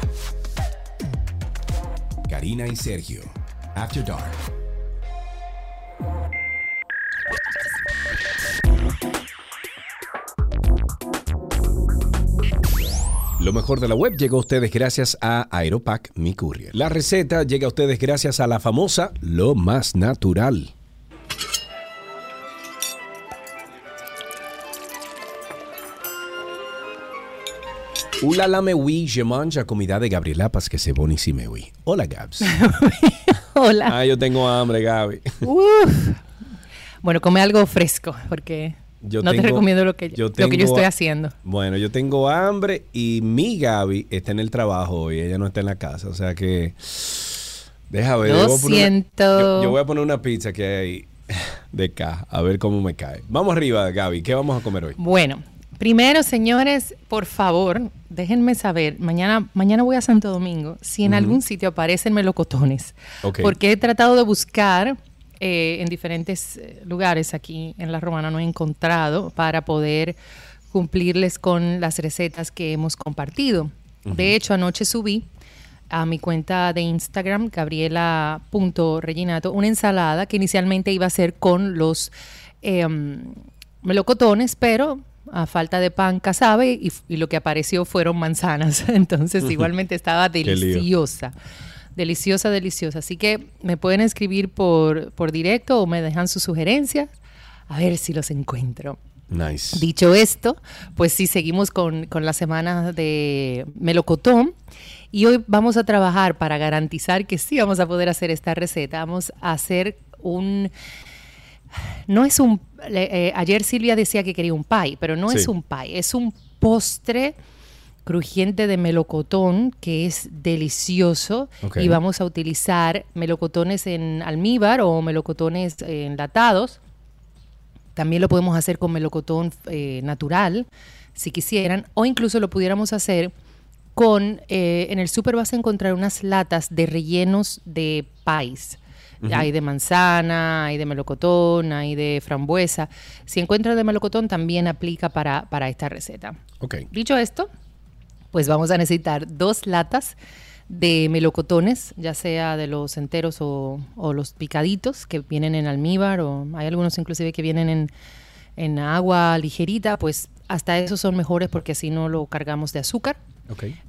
Karina y Sergio. After Dark. Lo mejor de la web llega a ustedes gracias a Aeropack Mi Courier. La receta llega a ustedes gracias a la famosa Lo Más Natural. Ula la mewi, je mange comida de Gabriela Paz que se bonisime oui. Hola Gabs. Hola. Ah, yo tengo hambre, Gaby. Bueno, come algo fresco, porque no te recomiendo lo que yo, lo que yo estoy haciendo. Bueno, yo tengo hambre y mi Gaby está en el trabajo y ella no está en la casa. O sea que. Deja ver. Lo siento. yo, voy a poner una pizza que hay de caja, a ver cómo me cae. Vamos arriba, Gaby. ¿Qué vamos a comer hoy? Bueno, primero, señores, por favor, déjenme saber. Mañana, mañana voy a Santo Domingo. Si en algún sitio aparecen melocotones. Porque he tratado de buscar eh, en diferentes eh, lugares aquí en La Romana, no he encontrado para poder cumplirles con las recetas que hemos compartido. De hecho, anoche subí a mi cuenta de Instagram, gabriela.reginato, una ensalada que inicialmente iba a ser con los em, melocotones, pero a falta de pan casabe y, y, lo que apareció fueron manzanas. Entonces igualmente estaba deliciosa. Deliciosa, deliciosa. Así que me pueden escribir por, por directo o me dejan sus sugerencias. A ver si los encuentro. Nice. Dicho esto, pues sí, seguimos con, con la semana de melocotón. Y hoy vamos a trabajar para garantizar que sí vamos a poder hacer esta receta. Vamos a hacer un... No es un... Eh, ayer Silvia decía que quería un pie, pero no es un pie, es un postre crujiente de melocotón que es delicioso y vamos a utilizar melocotones en almíbar o melocotones enlatados. También lo podemos hacer con melocotón eh, natural, si quisieran, o incluso lo pudiéramos hacer con, eh, en el súper vas a encontrar unas latas de rellenos de Hay de manzana, hay de melocotón, hay de frambuesa. Si encuentras de melocotón, también aplica para, para esta receta. Okay. Dicho esto, pues vamos a necesitar dos latas de melocotones, ya sea de los enteros o, los picaditos que vienen en almíbar o hay algunos inclusive que vienen en, agua ligerita, pues hasta esos son mejores porque así no lo cargamos de azúcar.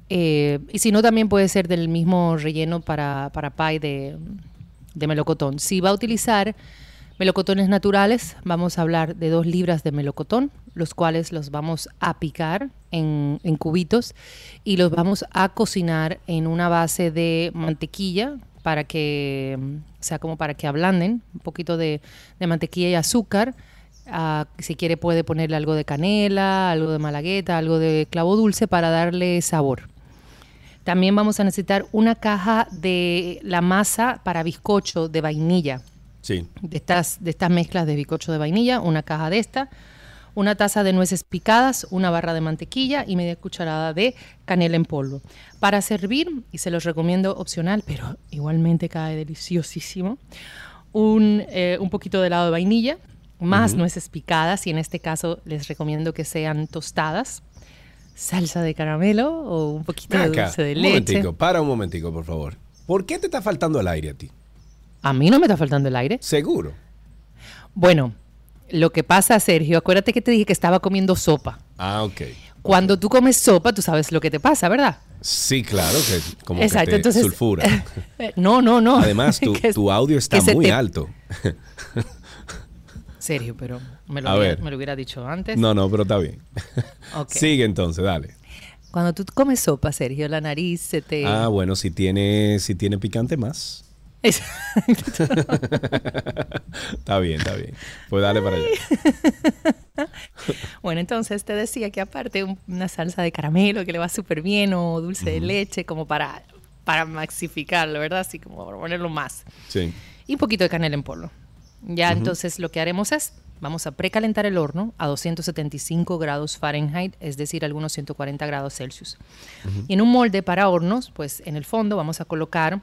Eh, y si no, también puede ser del mismo relleno para, para pie de, de melocotón. Si va a utilizar Melocotones naturales, vamos a hablar de dos libras de melocotón, los cuales los vamos a picar en, cubitos y los vamos a cocinar en una base de mantequilla para que, sea, como para que ablanden, un poquito de, mantequilla y azúcar. Ah, si quiere puede ponerle algo de canela, algo de malagueta, algo de clavo dulce para darle sabor. También vamos a necesitar una caja de la masa para bizcocho de vainilla. De estas, de estas mezclas de bicocho de vainilla, una caja de esta, una taza de nueces picadas, una barra de mantequilla y media cucharada de canela en polvo. Para servir, y se los recomiendo opcional, pero igualmente cae deliciosísimo, un, eh, un poquito de helado de vainilla, más nueces picadas, y en este caso les recomiendo que sean tostadas, salsa de caramelo o un poquito de dulce de leche. Un momentico, para un momentico, por favor. ¿Por qué te está faltando el aire a ti? A mí no me está faltando el aire. Seguro. Bueno, lo que pasa, Sergio, acuérdate que te dije que estaba comiendo sopa. Ah, ok. Cuando tú comes sopa, tú sabes lo que te pasa, ¿verdad? Sí, claro, que como que te sulfura. no, no, no. Además, tu, audio está muy alto. Sergio, pero me lo, hubiera, me lo, hubiera, dicho antes. No, no, pero está bien. Sigue entonces, dale. Cuando tú comes sopa, Sergio, la nariz se te... Ah, bueno, si tiene, si tiene picante más. está bien, está bien. Pues dale para allá. bueno, entonces te decía que aparte una salsa de caramelo que le va súper bien o dulce de leche como para, para maxificarlo, ¿verdad? Así como para ponerlo más. Sí. Y un poquito de canela en polvo. Ya entonces lo que haremos es, vamos a precalentar el horno a 275 grados Fahrenheit, es decir, algunos 140 grados Celsius. Y en un molde para hornos, pues en el fondo vamos a colocar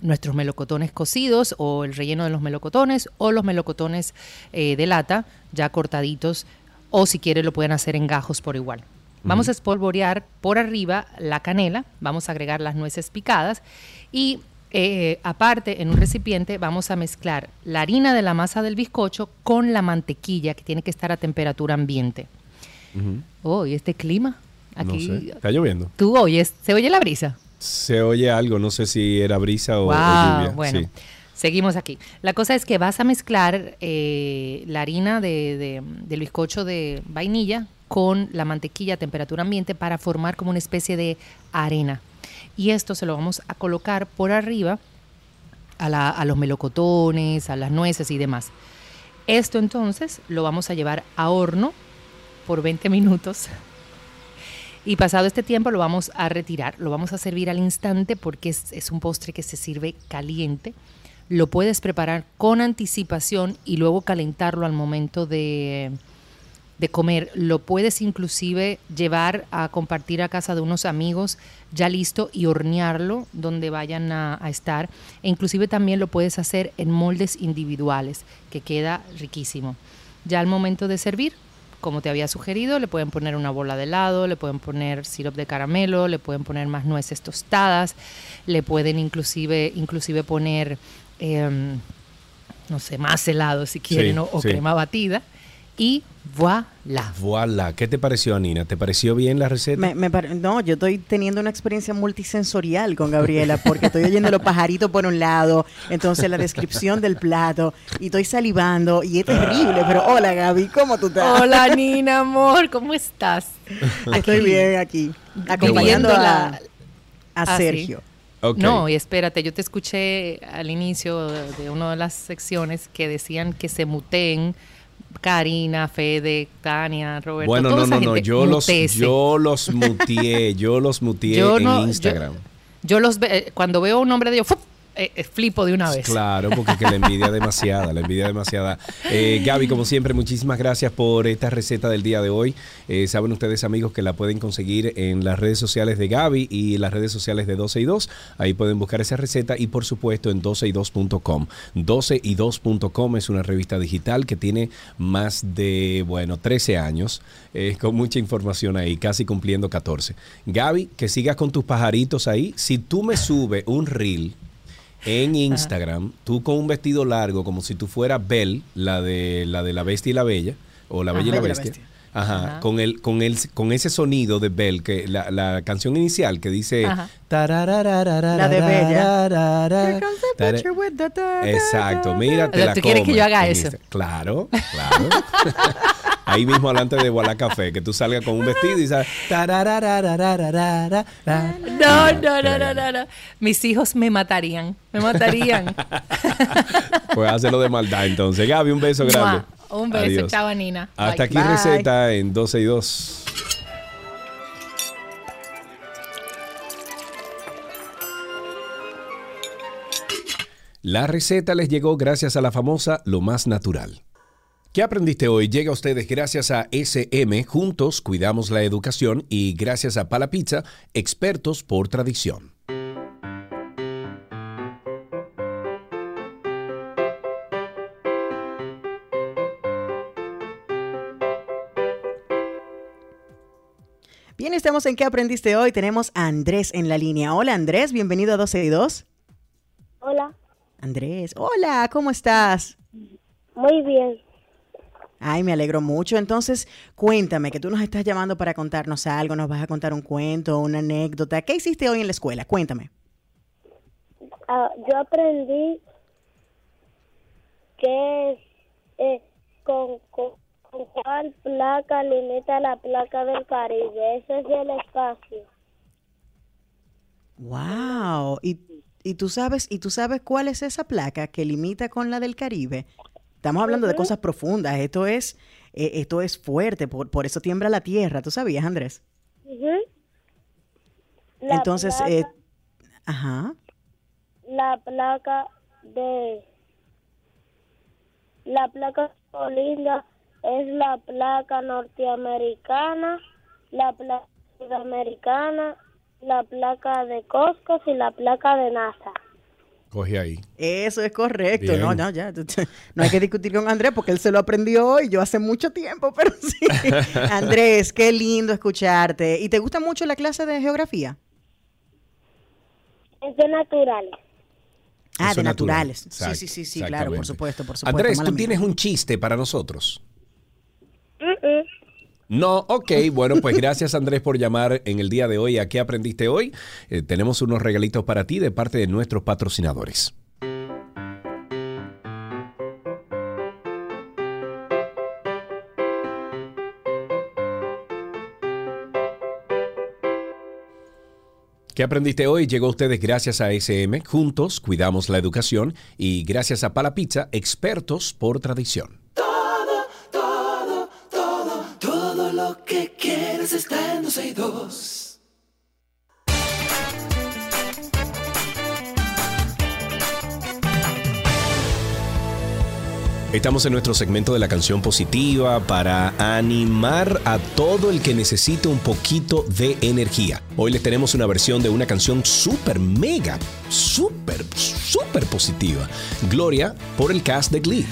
nuestros melocotones cocidos o el relleno de los melocotones o los melocotones eh, de lata ya cortaditos o si quiere lo pueden hacer en gajos por igual. Vamos a espolvorear por arriba la canela, vamos a agregar las nueces picadas y eh, aparte en un recipiente vamos a mezclar la harina de la masa del bizcocho con la mantequilla que tiene que estar a temperatura ambiente. Oh, ¿y este clima? Aquí, Está lloviendo. ¿Tú oyes? ¿Se oye la brisa? Se oye algo, no sé si era brisa o, lluvia. Bueno, seguimos aquí. La cosa es que vas a mezclar eh, la harina de, del bizcocho de vainilla con la mantequilla a temperatura ambiente para formar como una especie de arena. Y esto se lo vamos a colocar por arriba a, los melocotones, a las nueces y demás. Esto entonces lo vamos a llevar a horno por 20 minutos. Y pasado este tiempo lo vamos a retirar, lo vamos a servir al instante porque es, es un postre que se sirve caliente lo puedes preparar con anticipación y luego calentarlo al momento de, de comer. Lo puedes inclusive llevar a compartir a casa de unos amigos ya listo y hornearlo donde vayan a, estar. E inclusive también lo puedes hacer en moldes individuales, que queda riquísimo. Ya al momento de servir, como te había sugerido, le pueden poner una bola de helado, le pueden poner sirope de caramelo, le pueden poner más nueces tostadas, le pueden inclusive, inclusive poner Em, no sé, más helado si quieren, o, crema batida. Y voilà. Voilà. ¿Qué te pareció, Nina? ¿Te pareció bien la receta? no, yo estoy teniendo una experiencia multisensorial con Gabriela porque estoy oyendo los pajaritos por un lado, entonces la descripción del plato y estoy salivando y es terrible, pero hola Gaby, ¿cómo tú estás? Hola Nina, amor, ¿cómo estás? Estoy bien aquí, acompañando a, ah, Sergio. No, y espérate, yo te escuché al inicio de una de las secciones que decían que se muteen Karina, Fede, Tania, Roberto. Bueno, no, no, no, yo los, yo los mutié, yo los mutié en Instagram. Yo, los ve, cuando veo un nombre de ellos, eh, eh, flipo de una vez. Claro, porque que la envidia demasiada, la envidia demasiada. Eh, Gaby, como siempre, muchísimas gracias por esta receta del día de hoy. Eh, saben ustedes, amigos, que la pueden conseguir en las redes sociales de Gaby y las redes sociales de 12 y 2. Ahí pueden buscar esa receta y, por supuesto, en 12y2.com. 12y2.com es una revista digital que tiene más de, bueno, 13 años, con mucha información ahí, casi cumpliendo 14. Gaby, que sigas con tus pajaritos ahí. Si tú me subes un reel en Instagram, tú con un vestido largo, como si tú fueras Belle, la de la de la bestia y la bella, o la bella y la bestia. Ajá, Con, el, con, el, con ese sonido de Belle, que la, la canción inicial que dice... La de Bella. Exacto, mira, te la ¿Tú quieres que yo haga eso? Claro, claro. Ahí mismo delante de Walla Café, que tú salgas con un vestido y sabes. No, no, no, no, no, Mis hijos me matarían. Me matarían. Pues hazlo de maldad entonces. Gaby, un beso grande. Un beso, chao Nina. Hasta aquí receta en 12 y 2. La receta les llegó gracias a la famosa Lo Más Natural. ¿Qué aprendiste hoy? Llega a ustedes gracias a SM, juntos cuidamos la educación y gracias a Pala Pizza, expertos por tradición. Bien, estamos en ¿Qué aprendiste hoy? Tenemos a Andrés en la línea. Hola Andrés, bienvenido a 12 y 2. Hola. Andrés, hola, ¿cómo estás? Muy bien. Ay, me alegro mucho. Entonces, cuéntame, que tú nos estás llamando para contarnos algo, nos vas a contar un cuento, una anécdota. ¿Qué hiciste hoy en la escuela? Cuéntame. Ah, yo aprendí que eh, con, con, cuál placa limita la placa del Caribe. Ese es el espacio. Wow. ¿Y, y tú sabes y tú sabes cuál es esa placa que limita con la del Caribe? Estamos hablando de cosas profundas. Esto es, eh, esto es fuerte. Por, por, eso tiembla la tierra. ¿Tú sabías, Andrés? Entonces, eh, ajá. La placa de la placa Olinda es la placa norteamericana, la placa sudamericana, la placa de Coscos y la placa de NASA. Coge ahí. Eso es correcto. No, no, ya. No hay que discutir con Andrés porque él se lo aprendió hoy, yo hace mucho tiempo, pero sí. Andrés, qué lindo escucharte. ¿Y te gusta mucho la clase de geografía? Es de naturales. Ah, de naturales. sí, sí, sí, sí, claro, por supuesto, por supuesto. Andrés, ¿tú tienes un chiste para nosotros? No, ok, bueno, pues gracias Andrés por llamar en el día de hoy a qué aprendiste hoy. Eh, tenemos unos regalitos para ti de parte de nuestros patrocinadores. ¿Qué aprendiste hoy? Llegó a ustedes gracias a SM. Juntos cuidamos la educación y gracias a Pala Pizza, expertos por tradición. Estamos en nuestro segmento de la canción positiva para animar a todo el que necesite un poquito de energía. Hoy les tenemos una versión de una canción súper mega, súper, súper positiva. Gloria por el cast de Glee.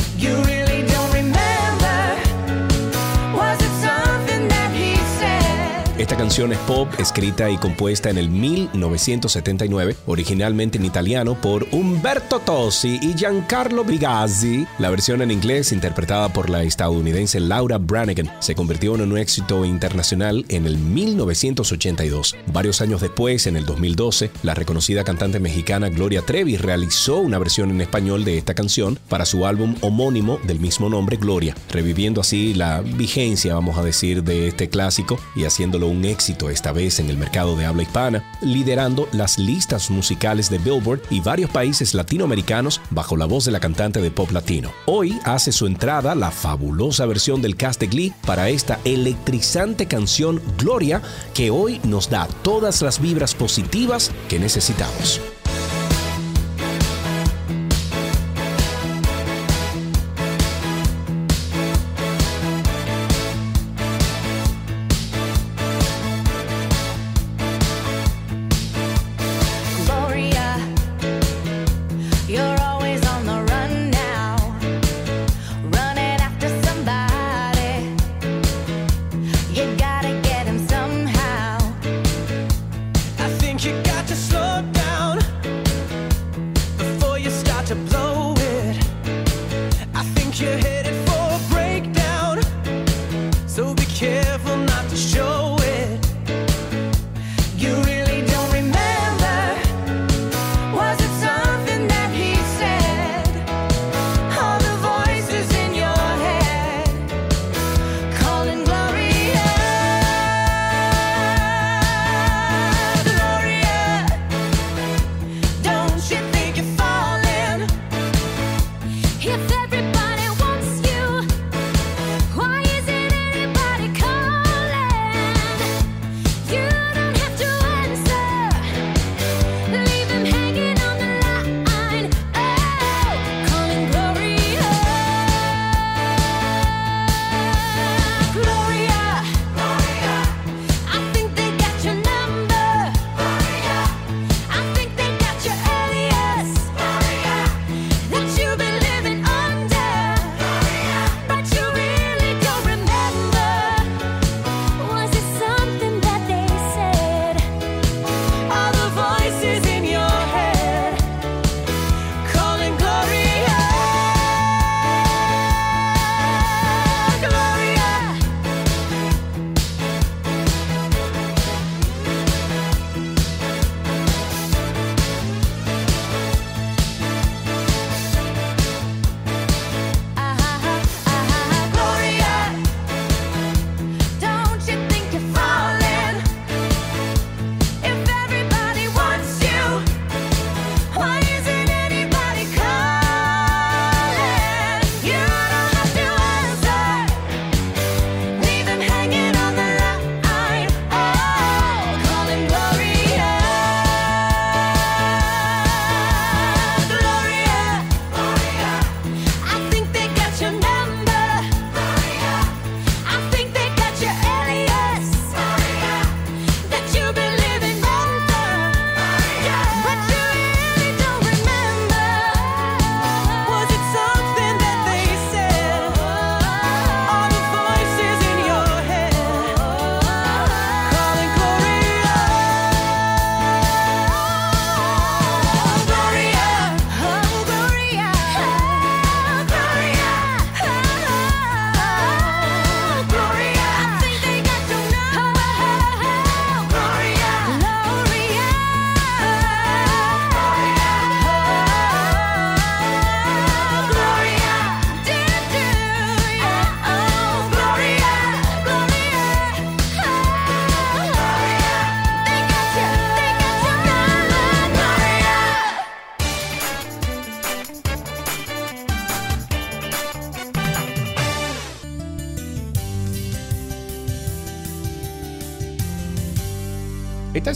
Esta canción es pop, escrita y compuesta en el 1979, originalmente en italiano por Umberto Tosi y Giancarlo Brigazzi. La versión en inglés, interpretada por la estadounidense Laura Branigan, se convirtió en un éxito internacional en el 1982. Varios años después, en el 2012, la reconocida cantante mexicana Gloria Trevi realizó una versión en español de esta canción para su álbum homónimo del mismo nombre, Gloria, reviviendo así la vigencia, vamos a decir, de este clásico y haciéndolo un éxito esta vez en el mercado de habla hispana, liderando las listas musicales de Billboard y varios países latinoamericanos bajo la voz de la cantante de pop latino. Hoy hace su entrada la fabulosa versión del cast de Glee para esta electrizante canción Gloria que hoy nos da todas las vibras positivas que necesitamos.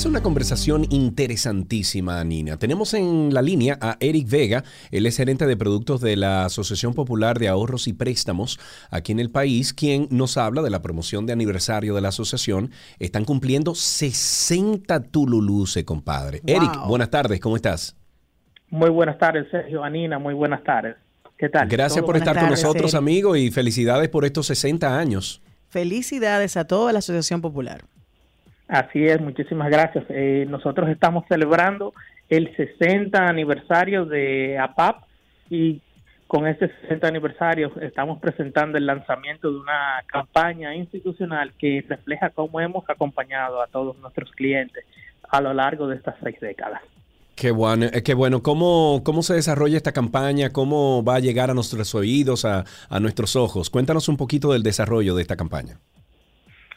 Es una conversación interesantísima, Nina. Tenemos en la línea a Eric Vega, él es gerente de productos de la Asociación Popular de Ahorros y Préstamos aquí en el país, quien nos habla de la promoción de aniversario de la asociación. Están cumpliendo 60 Tululuse, compadre. Eric, buenas tardes, ¿cómo estás? Muy buenas tardes, Sergio, Anina, muy buenas tardes. ¿Qué tal? Gracias por estar con nosotros, amigo, y felicidades por estos 60 años. Felicidades a toda la Asociación Popular. Así es, muchísimas gracias. Eh, nosotros estamos celebrando el 60 aniversario de APAP y con este 60 aniversario estamos presentando el lanzamiento de una campaña institucional que refleja cómo hemos acompañado a todos nuestros clientes a lo largo de estas seis décadas. Qué bueno, eh, qué bueno. ¿Cómo, ¿Cómo se desarrolla esta campaña? ¿Cómo va a llegar a nuestros oídos, a, a nuestros ojos? Cuéntanos un poquito del desarrollo de esta campaña.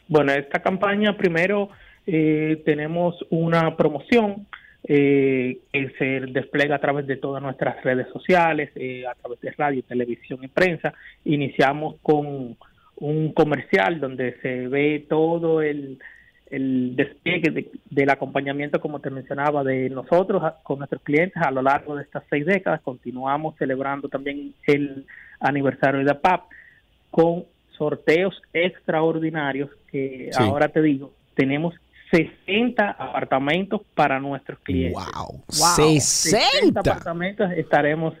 Bueno, esta campaña primero eh, tenemos una promoción eh, que se despliega a través de todas nuestras redes sociales, eh, a través de radio, televisión y prensa. Iniciamos con un comercial donde se ve todo el, el despliegue del acompañamiento, como te mencionaba, de nosotros con nuestros clientes a lo largo de estas seis décadas. Continuamos celebrando también el aniversario de PAP con sorteos extraordinarios que ahora te digo, tenemos 60 apartamentos para nuestros clientes. ¡Wow! 60. apartamentos estaremos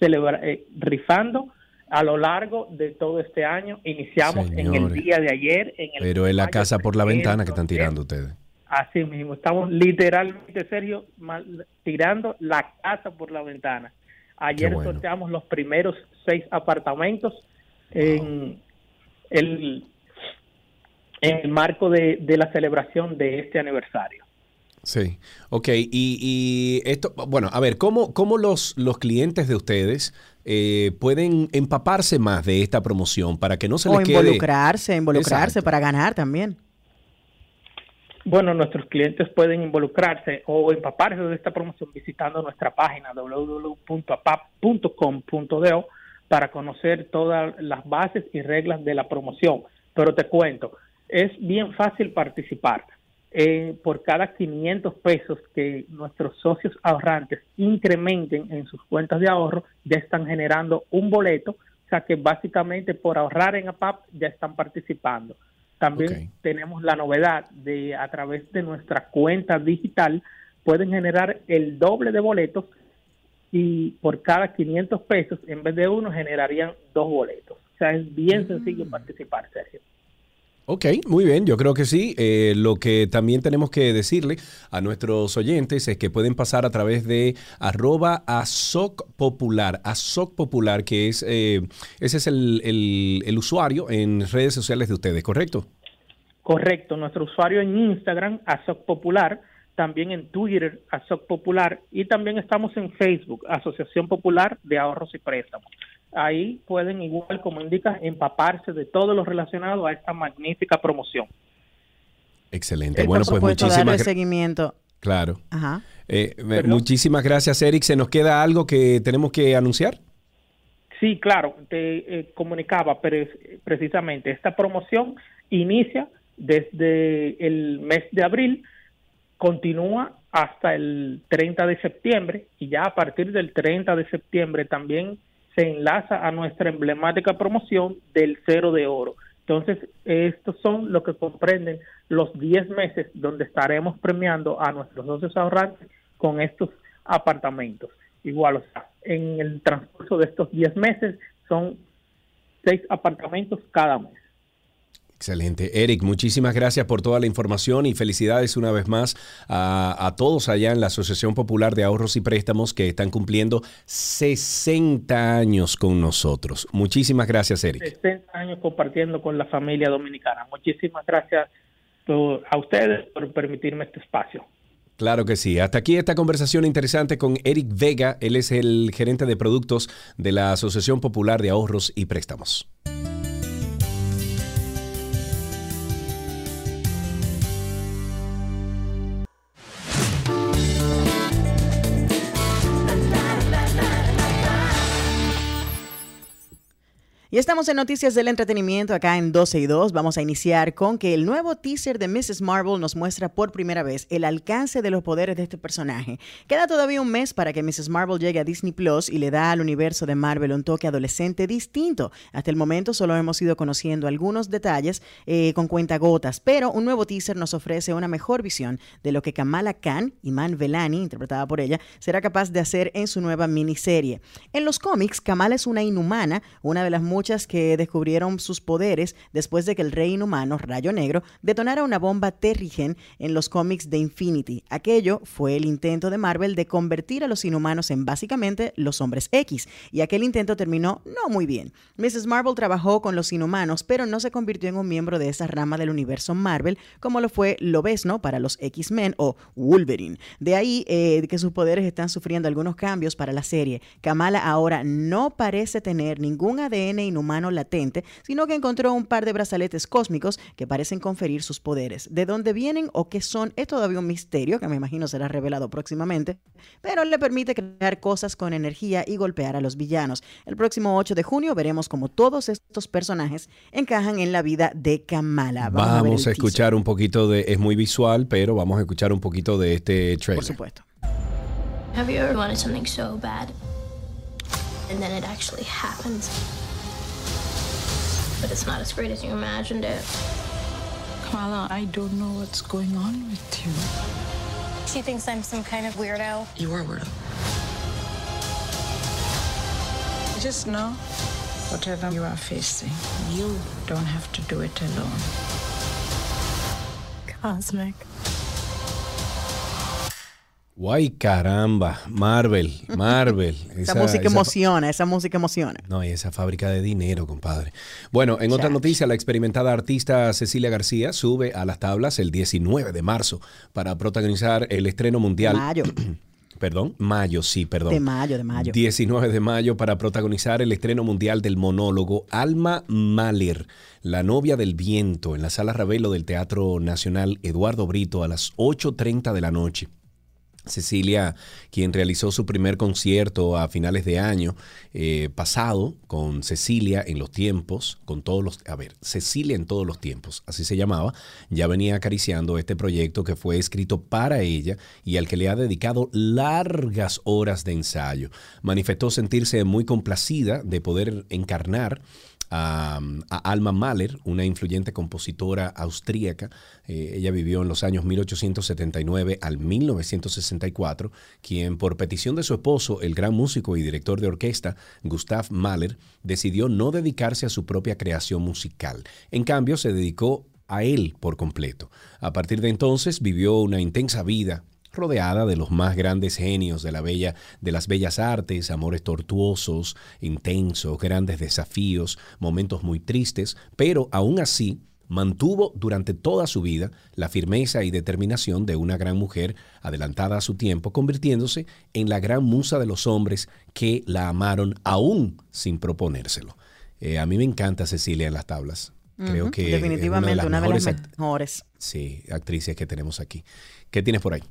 eh, rifando a lo largo de todo este año. Iniciamos en el día de ayer. En el Pero es la casa por la ventana que están tirando ustedes. Así mismo, estamos literalmente, Sergio, tirando la casa por la ventana. Ayer sorteamos los primeros seis apartamentos en el en el marco de, la celebración de este aniversario. Sí, ok. Y, y, esto, bueno, a ver, ¿cómo, cómo los, los clientes de ustedes eh, pueden empaparse más de esta promoción para que no se les quede... involucrarse, involucrarse para ganar también. Bueno, nuestros clientes pueden involucrarse o empaparse de esta promoción visitando nuestra página www.apap.com.do para conocer todas las bases y reglas de la promoción. Pero te cuento, es bien fácil participar. Eh, por cada 500 pesos que nuestros socios ahorrantes incrementen en sus cuentas de ahorro, ya están generando un boleto, o sea que básicamente por ahorrar en APAP ya están participando. También tenemos la novedad de a través de nuestra cuenta digital pueden generar el doble de boletos y por cada 500 pesos en vez de uno generarían dos boletos. O sea, es bien sencillo mm. participar, Sergio. Ok, muy bien, yo creo que sí. Eh, lo que también tenemos que decirle a nuestros oyentes es que pueden pasar a través de arroba asoc popular, que es, eh, ese es el, el, usuario en redes sociales de ustedes, ¿correcto? Correcto, nuestro usuario en Instagram, asoc popular, también en Twitter, asoc popular, y también estamos en Facebook, Asociación Popular de Ahorros y Préstamos ahí pueden igual como indica empaparse de todo lo relacionado a esta magnífica promoción. Excelente. bueno, pues muchísimas gracias. seguimiento. Claro. Ajá. Eh, muchísimas gracias, Eric. ¿Se nos queda algo que tenemos que anunciar? Sí, claro. Te eh, comunicaba, pero precisamente esta promoción inicia desde el mes de abril, continúa hasta el 30 de septiembre y ya a partir del 30 de septiembre también se enlaza a nuestra emblemática promoción del cero de oro. Entonces, estos son lo que comprenden los 10 meses donde estaremos premiando a nuestros socios ahorrantes con estos apartamentos. Igual, o sea, en el transcurso de estos 10 meses son 6 apartamentos cada mes. Excelente. Eric, muchísimas gracias por toda la información y felicidades una vez más a, todos allá en la Asociación Popular de Ahorros y Préstamos que están cumpliendo 60 años con nosotros. Muchísimas gracias, Eric. 60 años compartiendo con la familia dominicana. Muchísimas gracias a ustedes por permitirme este espacio. Claro que sí. Hasta aquí esta conversación interesante con Eric Vega. Él es el gerente de productos de la Asociación Popular de Ahorros y Préstamos. Y estamos en Noticias del Entretenimiento acá en 12 y 2. Vamos a iniciar con que el nuevo teaser de Mrs. Marvel nos muestra por primera vez el alcance de los poderes de este personaje. Queda todavía un mes para que Mrs. Marvel llegue a Disney Plus y le da al universo de Marvel un toque adolescente distinto. Hasta el momento solo hemos ido conociendo algunos detalles eh, con cuentagotas, pero un nuevo teaser nos ofrece una mejor visión de lo que Kamala Khan, Iman Velani, interpretada por ella, será capaz de hacer en su nueva miniserie. En los cómics, Kamala es una inhumana, una de las muchas que descubrieron sus poderes después de que el rey inhumano, Rayo Negro, detonara una bomba terrigen en los cómics de Infinity. Aquello fue el intento de Marvel de convertir a los inhumanos en básicamente los hombres X, y aquel intento terminó no muy bien. Mrs. Marvel trabajó con los inhumanos, pero no se convirtió en un miembro de esa rama del universo Marvel, como lo fue Lobesno para los X-Men o Wolverine. De ahí eh, que sus poderes están sufriendo algunos cambios para la serie. Kamala ahora no parece tener ningún ADN humano latente, sino que encontró un par de brazaletes cósmicos que parecen conferir sus poderes. De dónde vienen o qué son es todavía un misterio que me imagino será revelado próximamente, pero le permite crear cosas con energía y golpear a los villanos. El próximo 8 de junio veremos cómo todos estos personajes encajan en la vida de Kamala. Vamos, a, escuchar un poquito de, es muy visual, pero vamos a escuchar un poquito de este trailer. Por supuesto. Have you ever wanted something so bad and then it actually happens? But it's not as great as you imagined it. Kamala, I don't know what's going on with you. She thinks I'm some kind of weirdo. You are a weirdo. Just know, whatever you are facing, you don't have to do it alone. Cosmic. Guay, caramba, Marvel, Marvel. esa, música emociona, esa música emociona. No, y esa fábrica de dinero, compadre. Bueno, en otra noticia, la experimentada artista Cecilia García sube a las tablas el 19 de marzo para protagonizar el estreno mundial. Mayo. Perdón, mayo, sí, perdón. De mayo, de mayo. 19 de mayo para protagonizar el estreno mundial del monólogo Alma Mahler, la novia del viento, en la sala Ravelo del Teatro Nacional Eduardo Brito a las 8.30 de la noche. Cecilia, quien realizó su primer concierto a finales de año eh, pasado con Cecilia en los tiempos, con todos los, a ver, Cecilia en todos los tiempos, así se llamaba, ya venía acariciando este proyecto que fue escrito para ella y al que le ha dedicado largas horas de ensayo. Manifestó sentirse muy complacida de poder encarnar a, Alma Mahler, una influyente compositora austríaca. Eh, ella vivió en los años 1879 al 1964, quien por petición de su esposo, el gran músico y director de orquesta, Gustav Mahler, decidió no dedicarse a su propia creación musical. En cambio, se dedicó a él por completo. A partir de entonces vivió una intensa vida rodeada de los más grandes genios de, la bella, de las bellas artes, amores tortuosos, intensos, grandes desafíos, momentos muy tristes, pero aún así mantuvo durante toda su vida la firmeza y determinación de una gran mujer adelantada a su tiempo, convirtiéndose en la gran musa de los hombres que la amaron aún sin proponérselo. Eh, a mí me encanta Cecilia en las tablas. Creo que definitivamente una de las mejores. Sí, actrices que tenemos aquí. ¿Qué tienes por ahí?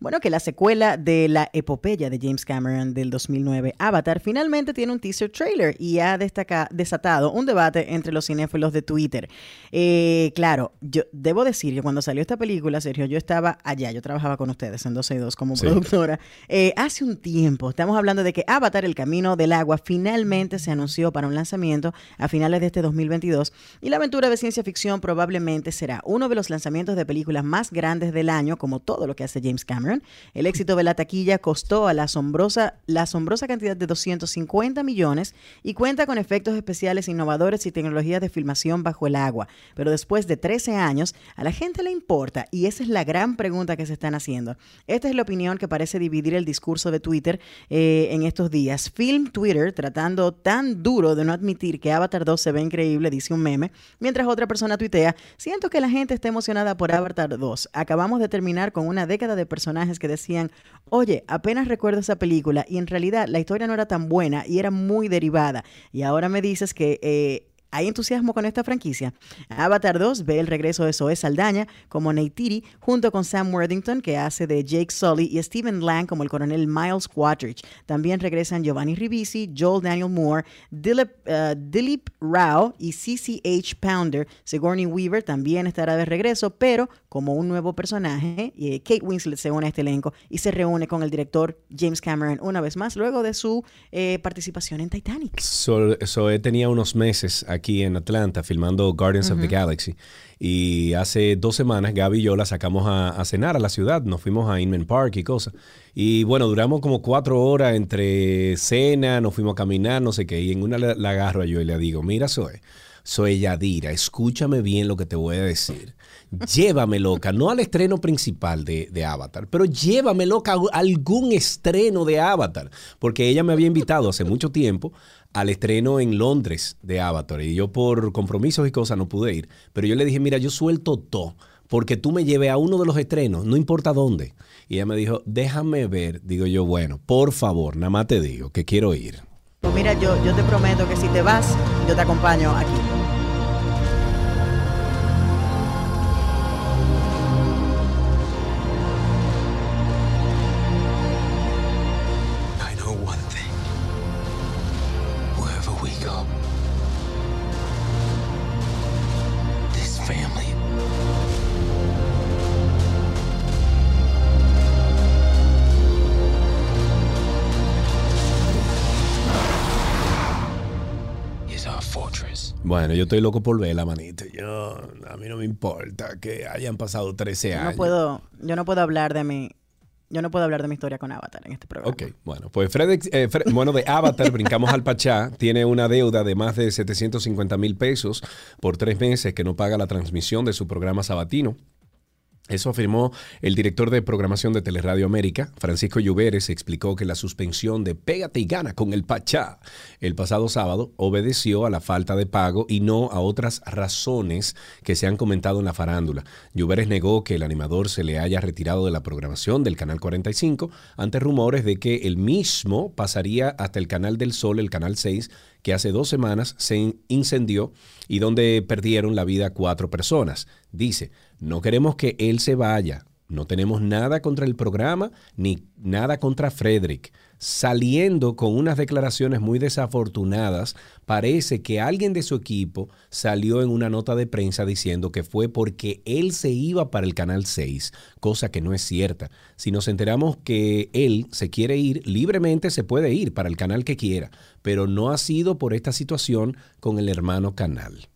Bueno, que la secuela de la epopeya de James Cameron del 2009, Avatar, finalmente tiene un teaser trailer y ha desatado un debate entre los cinéfilos de Twitter. Eh, claro, yo debo decir que cuando salió esta película, Sergio, yo estaba allá, yo trabajaba con ustedes en 12 y 2 como productora. Eh, hace un tiempo, estamos hablando de que Avatar, el camino del agua, finalmente se anunció para un lanzamiento a finales de este 2022 y la aventura de ciencia ficción probablemente será uno de los lanzamientos de películas más grandes del año, como todo lo que hace James Cameron el éxito de la taquilla costó a la asombrosa, la asombrosa cantidad de 250 millones y cuenta con efectos especiales innovadores y tecnologías de filmación bajo el agua. Pero después de 13 años, a la gente le importa y esa es la gran pregunta que se están haciendo. Esta es la opinión que parece dividir el discurso de Twitter eh, en estos días. Film Twitter tratando tan duro de no admitir que Avatar 2 se ve increíble, dice un meme, mientras otra persona tuitea, siento que la gente está emocionada por Avatar 2. Acabamos de terminar con una década de personajes que decían, oye, apenas recuerdo esa película y en realidad la historia no era tan buena y era muy derivada. Y ahora me dices que... Eh, ¿Hay entusiasmo con esta franquicia? Avatar 2 ve el regreso de Zoe Saldaña como Neytiri junto con Sam Worthington que hace de Jake Sully y Stephen Lang como el coronel Miles Quattridge. También regresan Giovanni Ribisi, Joel Daniel Moore, Dilip, Dilip Rao y CCH Pounder. Sigourney Weaver también estará de regreso, pero como un nuevo personaje. Y Kate Winslet se une a este elenco y se reúne con el director James Cameron una vez más luego de su eh, participación en Titanic. Zoe tenía unos meses aquí en Atlanta filmando Guardians of the Galaxy. Y hace dos semanas Gaby y yo la sacamos a, cenar a la ciudad. Nos fuimos a Inman Park y cosas. Y bueno, duramos como cuatro horas entre cena, nos fuimos a caminar, no sé qué. Y en una la, la agarro a yo y le digo, mira Zoe, soy Yadira, escúchame bien lo que te voy a decir. Llévame loca, no al estreno principal de, de, Avatar, pero llévame loca a algún estreno de Avatar, porque ella me había invitado hace mucho tiempo al estreno en Londres de Avatar y yo por compromisos y cosas no pude ir, pero yo le dije, mira, yo suelto todo, porque tú me lleves a uno de los estrenos, no importa dónde. Y ella me dijo, déjame ver, digo yo, bueno, por favor, nada más te digo que quiero ir. Mira, yo, yo te prometo que si te vas, yo te acompaño aquí. Bueno, yo estoy loco por ver la manita. Yo, a mí no me importa que hayan pasado 13 años. No puedo, yo no puedo hablar de mi, yo no puedo hablar de mi historia con Avatar en este programa. Ok, bueno, pues Fred, eh, bueno, de Avatar brincamos al Pachá, tiene una deuda de más de 750 mil pesos por tres meses que no paga la transmisión de su programa sabatino. Eso afirmó el director de programación de Teleradio América, Francisco Lluveres, explicó que la suspensión de Pégate y Gana con el Pachá el pasado sábado obedeció a la falta de pago y no a otras razones que se han comentado en la farándula. Lluveres negó que el animador se le haya retirado de la programación del Canal 45 ante rumores de que el mismo pasaría hasta el Canal del Sol, el Canal 6, que hace dos semanas se incendió y donde perdieron la vida cuatro personas. Dice, no queremos que él se vaya. No tenemos nada contra el programa ni nada contra Frederick. Saliendo con unas declaraciones muy desafortunadas, parece que alguien de su equipo salió en una nota de prensa diciendo que fue porque él se iba para el Canal 6, cosa que no es cierta. Si nos enteramos que él se quiere ir, libremente se puede ir para el canal que quiera, pero no ha sido por esta situación con el hermano canal.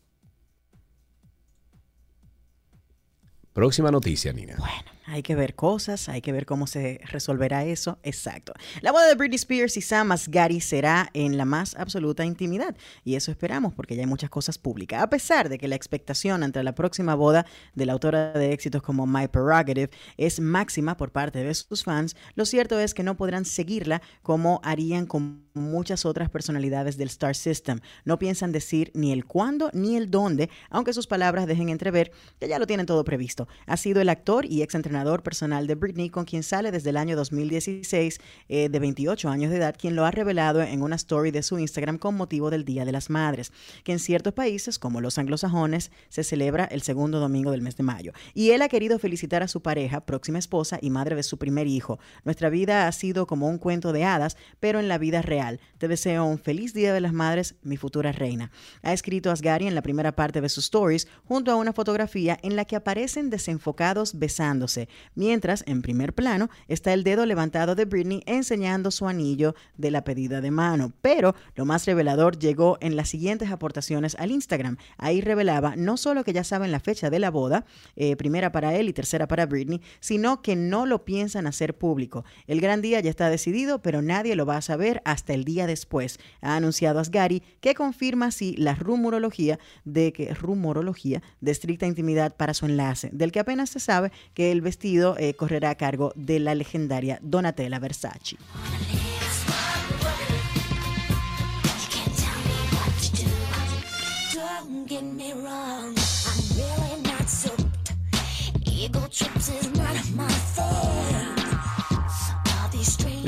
Próxima noticia, Nina. Bueno. Hay que ver cosas, hay que ver cómo se resolverá eso. Exacto. La boda de Britney Spears y Sam Asghari será en la más absoluta intimidad. Y eso esperamos porque ya hay muchas cosas públicas. A pesar de que la expectación ante la próxima boda de la autora de éxitos como My Prerogative es máxima por parte de sus fans, lo cierto es que no podrán seguirla como harían con muchas otras personalidades del Star System. No piensan decir ni el cuándo ni el dónde, aunque sus palabras dejen entrever que ya lo tienen todo previsto. Ha sido el actor y ex entrenador personal de Britney, con quien sale desde el año 2016, eh, de 28 años de edad, quien lo ha revelado en una story de su Instagram con motivo del Día de las Madres, que en ciertos países, como los anglosajones, se celebra el segundo domingo del mes de mayo. Y él ha querido felicitar a su pareja, próxima esposa y madre de su primer hijo. Nuestra vida ha sido como un cuento de hadas, pero en la vida real. Te deseo un feliz Día de las Madres, mi futura reina. Ha escrito Asgari en la primera parte de sus stories, junto a una fotografía en la que aparecen desenfocados besándose mientras en primer plano está el dedo levantado de Britney enseñando su anillo de la pedida de mano. Pero lo más revelador llegó en las siguientes aportaciones al Instagram. Ahí revelaba no solo que ya saben la fecha de la boda, eh, primera para él y tercera para Britney, sino que no lo piensan hacer público. El gran día ya está decidido, pero nadie lo va a saber hasta el día después. Ha anunciado Asgari que confirma así la rumorología de que rumorología de estricta intimidad para su enlace, del que apenas se sabe que el vestido eh, correrá a cargo de la legendaria Donatella Versace.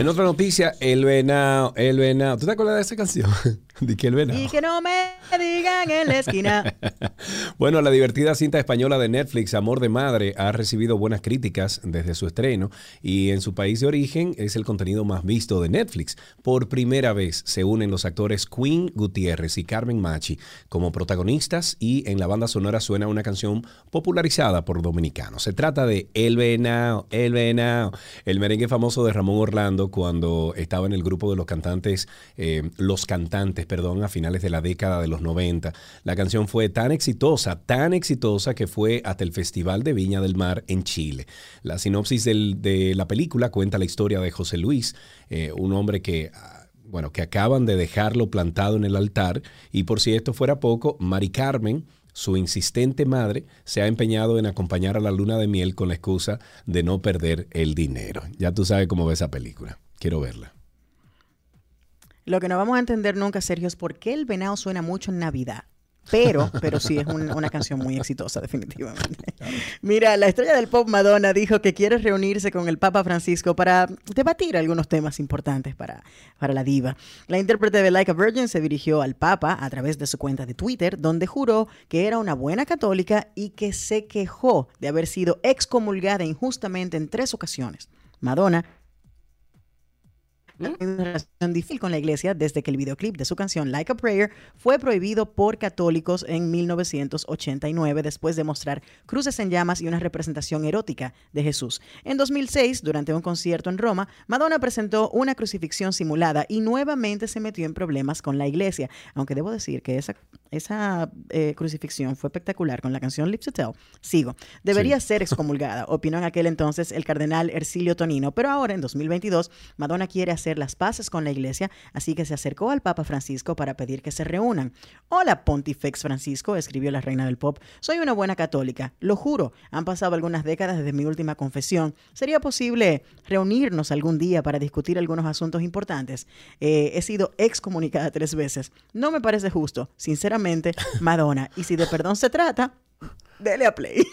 En otra noticia, el venado, el venado. ¿Tú te acuerdas de esa canción? de que el venado. Y no me digan en la esquina. bueno, la divertida cinta española de Netflix, Amor de Madre, ha recibido buenas críticas desde su estreno y en su país de origen es el contenido más visto de Netflix. Por primera vez se unen los actores Queen Gutiérrez y Carmen Machi como protagonistas y en la banda sonora suena una canción popularizada por dominicanos. Se trata de El Venado, El Venado, el merengue famoso de Ramón Orlando cuando estaba en el grupo de los cantantes, eh, Los Cantantes, perdón, a finales de la década de los 90. La canción fue tan exitosa, tan exitosa que fue hasta el Festival de Viña del Mar en Chile. La sinopsis de la película cuenta la historia de José Luis, eh, un hombre que bueno, que acaban de dejarlo plantado en el altar. Y por si esto fuera poco, Mari Carmen, su insistente madre, se ha empeñado en acompañar a la luna de miel con la excusa de no perder el dinero. Ya tú sabes cómo ve esa película. Quiero verla. Lo que no vamos a entender nunca, Sergio, es por qué el venado suena mucho en Navidad. Pero, pero sí es una canción muy exitosa, definitivamente. Mira, la estrella del pop Madonna dijo que quiere reunirse con el Papa Francisco para debatir algunos temas importantes para, para la diva. La intérprete de Like a Virgin se dirigió al Papa a través de su cuenta de Twitter, donde juró que era una buena católica y que se quejó de haber sido excomulgada injustamente en tres ocasiones. Madonna una relación difícil con la iglesia desde que el videoclip de su canción Like a Prayer fue prohibido por católicos en 1989 después de mostrar cruces en llamas y una representación erótica de Jesús. En 2006, durante un concierto en Roma, Madonna presentó una crucifixión simulada y nuevamente se metió en problemas con la iglesia, aunque debo decir que esa, esa eh, crucifixión fue espectacular con la canción Lips to Tell. Sigo. Debería ser excomulgada, opinó en aquel entonces el cardenal Ercilio Tonino, pero ahora en 2022 Madonna quiere hacer las paces con la iglesia, así que se acercó al Papa Francisco para pedir que se reúnan. Hola, Pontifex Francisco, escribió la reina del pop. Soy una buena católica, lo juro. Han pasado algunas décadas desde mi última confesión. ¿Sería posible reunirnos algún día para discutir algunos asuntos importantes? Eh, he sido excomunicada tres veces. No me parece justo, sinceramente, Madonna. Y si de perdón se trata, dele a play.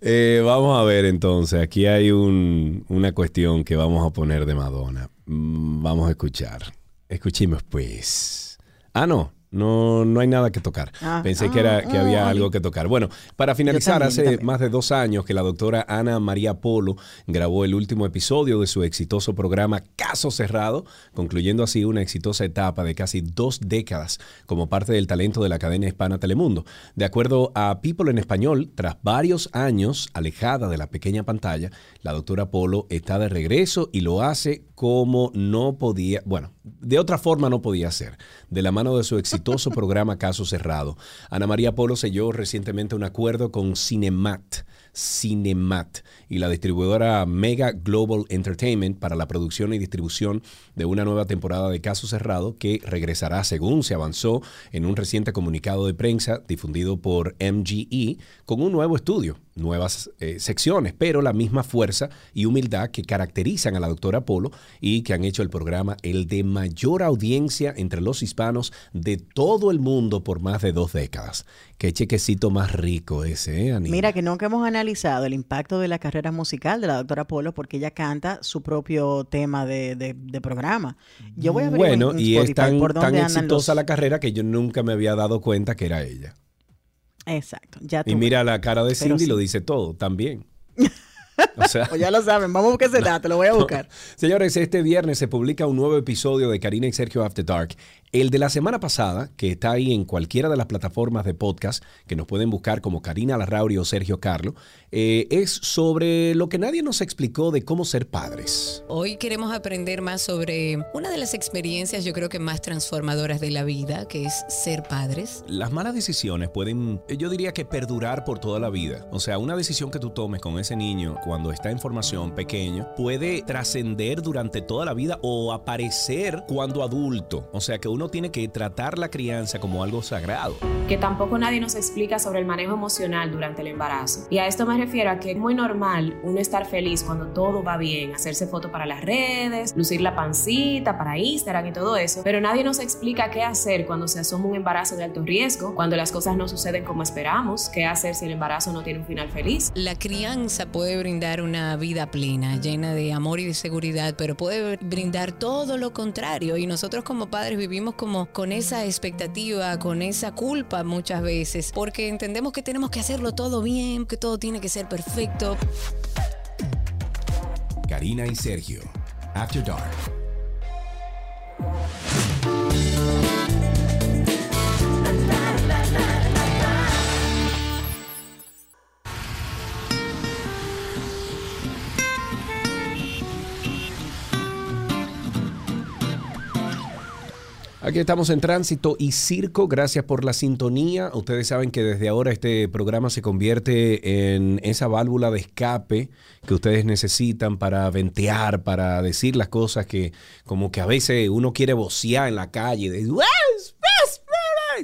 Eh, vamos a ver entonces, aquí hay una cuestión que vamos a poner de Madonna. Mm, vamos a escuchar. Escuchemos pues. Ah, no. No, no hay nada que tocar. Ah, Pensé que, era, que ah, había algo que tocar. Bueno, para finalizar, hace más de dos años que la doctora Ana María Polo grabó el último episodio de su exitoso programa Caso Cerrado, concluyendo así una exitosa etapa de casi dos décadas como parte del talento de la cadena hispana Telemundo. De acuerdo a People en Español, tras varios años alejada de la pequeña pantalla, la doctora Polo está de regreso y lo hace como no podía, bueno, de otra forma no podía ser, de la mano de su exitoso programa Caso Cerrado. Ana María Polo selló recientemente un acuerdo con Cinemat Cinemat y la distribuidora Mega Global Entertainment para la producción y distribución de una nueva temporada de Caso Cerrado que regresará según se avanzó en un reciente comunicado de prensa difundido por MGE con un nuevo estudio, nuevas eh, secciones, pero la misma fuerza y humildad que caracterizan a la doctora Polo y que han hecho el programa el de mayor audiencia entre los hispanos de todo el mundo por más de dos décadas. Qué chequecito más rico ese, ¿eh, Mira, que nunca hemos analizado el impacto de la carrera musical de la doctora Polo porque ella canta su propio tema de, programa. Yo voy a ver Bueno, y es tan, tan exitosa la carrera que yo nunca me había dado cuenta que era ella. Exacto. Ya y mira la cara de Cindy, lo dice todo también. O sea, pues ya lo saben, vamos a buscar ese dato, lo voy a buscar. Señores, este viernes se publica un nuevo episodio de Karina y Sergio After Dark. El de la semana pasada, que está ahí en cualquiera de las plataformas de podcast, que nos pueden buscar como Karina Larrauri o Sergio Carlo, eh, es sobre lo que nadie nos explicó de cómo ser padres. Hoy queremos aprender más sobre una de las experiencias yo creo que más transformadoras de la vida, que es ser padres. Las malas decisiones pueden, yo diría que perdurar por toda la vida. O sea, una decisión que tú tomes con ese niño cuando está en formación pequeño puede trascender durante toda la vida o aparecer cuando adulto. O sea, que uno tiene que tratar la crianza como algo sagrado. Que tampoco nadie nos explica sobre el manejo emocional durante el embarazo. Y a esto me refiero a que es muy normal uno estar feliz cuando todo va bien, hacerse fotos para las redes, lucir la pancita para Instagram y todo eso, pero nadie nos explica qué hacer cuando se asoma un embarazo de alto riesgo, cuando las cosas no suceden como esperamos, qué hacer si el embarazo no tiene un final feliz. La crianza puede brindar una vida plena, llena de amor y de seguridad, pero puede brindar todo lo contrario. Y nosotros como padres vivimos como con esa expectativa, con esa culpa muchas veces, porque entendemos que tenemos que hacerlo todo bien, que todo tiene que ser perfecto. Karina y Sergio, After Dark. Aquí estamos en Tránsito y Circo. Gracias por la sintonía. Ustedes saben que desde ahora este programa se convierte en esa válvula de escape que ustedes necesitan para ventear, para decir las cosas que como que a veces uno quiere vocear en la calle. De,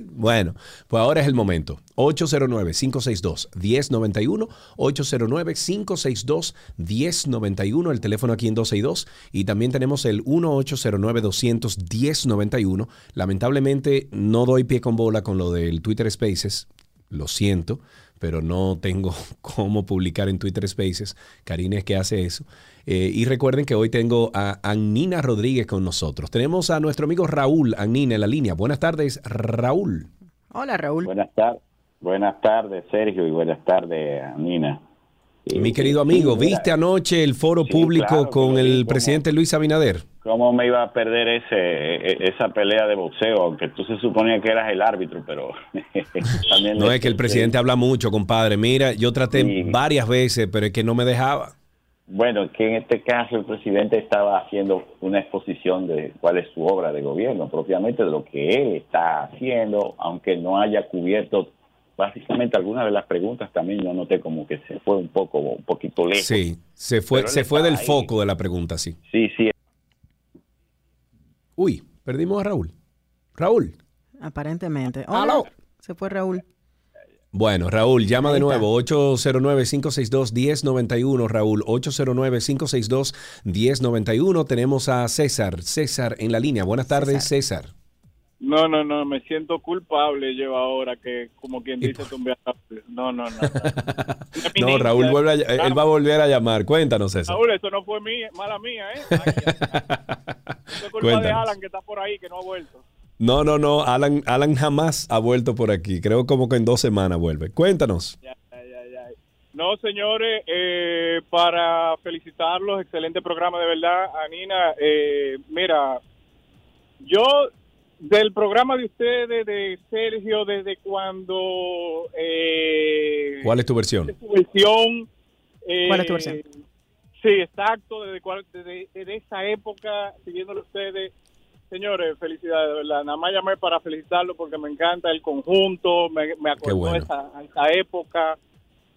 bueno, pues ahora es el momento. 809-562-1091, 809-562-1091, el teléfono aquí en 262 y también tenemos el 1-809-200-1091. Lamentablemente no doy pie con bola con lo del Twitter Spaces, lo siento, pero no tengo cómo publicar en Twitter Spaces. Karina es que hace eso. Eh, y recuerden que hoy tengo a Annina Rodríguez con nosotros. Tenemos a nuestro amigo Raúl Annina en la línea. Buenas tardes, Raúl. Hola, Raúl. Buenas tardes. Buenas tardes, Sergio, y buenas tardes, Nina. Mi querido amigo, ¿viste anoche el foro público con el presidente Luis Abinader? ¿Cómo me iba a perder ese e, esa pelea de boxeo? Aunque tú se suponía que eras el árbitro, pero también... no, es que el presidente habla mucho, compadre. Mira, yo traté varias veces, pero es que no me dejaba. Bueno, que en este caso el presidente estaba haciendo una exposición de cuál es su obra de gobierno, propiamente de lo que él está haciendo, aunque no haya cubierto básicamente algunas de las preguntas también yo noté como que se fue un poco, un poquito lejos. Sí, se fue, se fue del foco de la pregunta, sí. Sí, sí. Uy, perdimos a Raúl. Raúl. Aparentemente. Hola. Se fue Raúl. Bueno, Raúl, llama de nuevo, 809-562-1091, Raúl, 809-562-1091. Tenemos a César, César en la línea. Buenas tardes, César. No, no, no, me siento culpable yo ahora que, como quien dice, No, no, no. no, Raúl, vuelve él va a volver a llamar. Cuéntanos, César. Raúl, eso no fue mala mía, ¿eh? es culpa de Alan que está por ahí, que no ha vuelto. No, no, no. Alan, Alan jamás ha vuelto por aquí. Creo como que en dos semanas vuelve. Cuéntanos. no, señores, eh, para felicitarlos, excelente programa de verdad. Anina, eh, mira, yo del programa de ustedes, de Sergio, desde cuando... Eh, ¿Cuál es tu versión? Tu versión ¿Cuál es tu versión? Sí, exacto, desde, desde, desde esa época, siguiéndolo ustedes Señores, felicidades, de verdad. Nada más llamé para felicitarlo porque me encanta el conjunto, me, me acordó esa, esa época.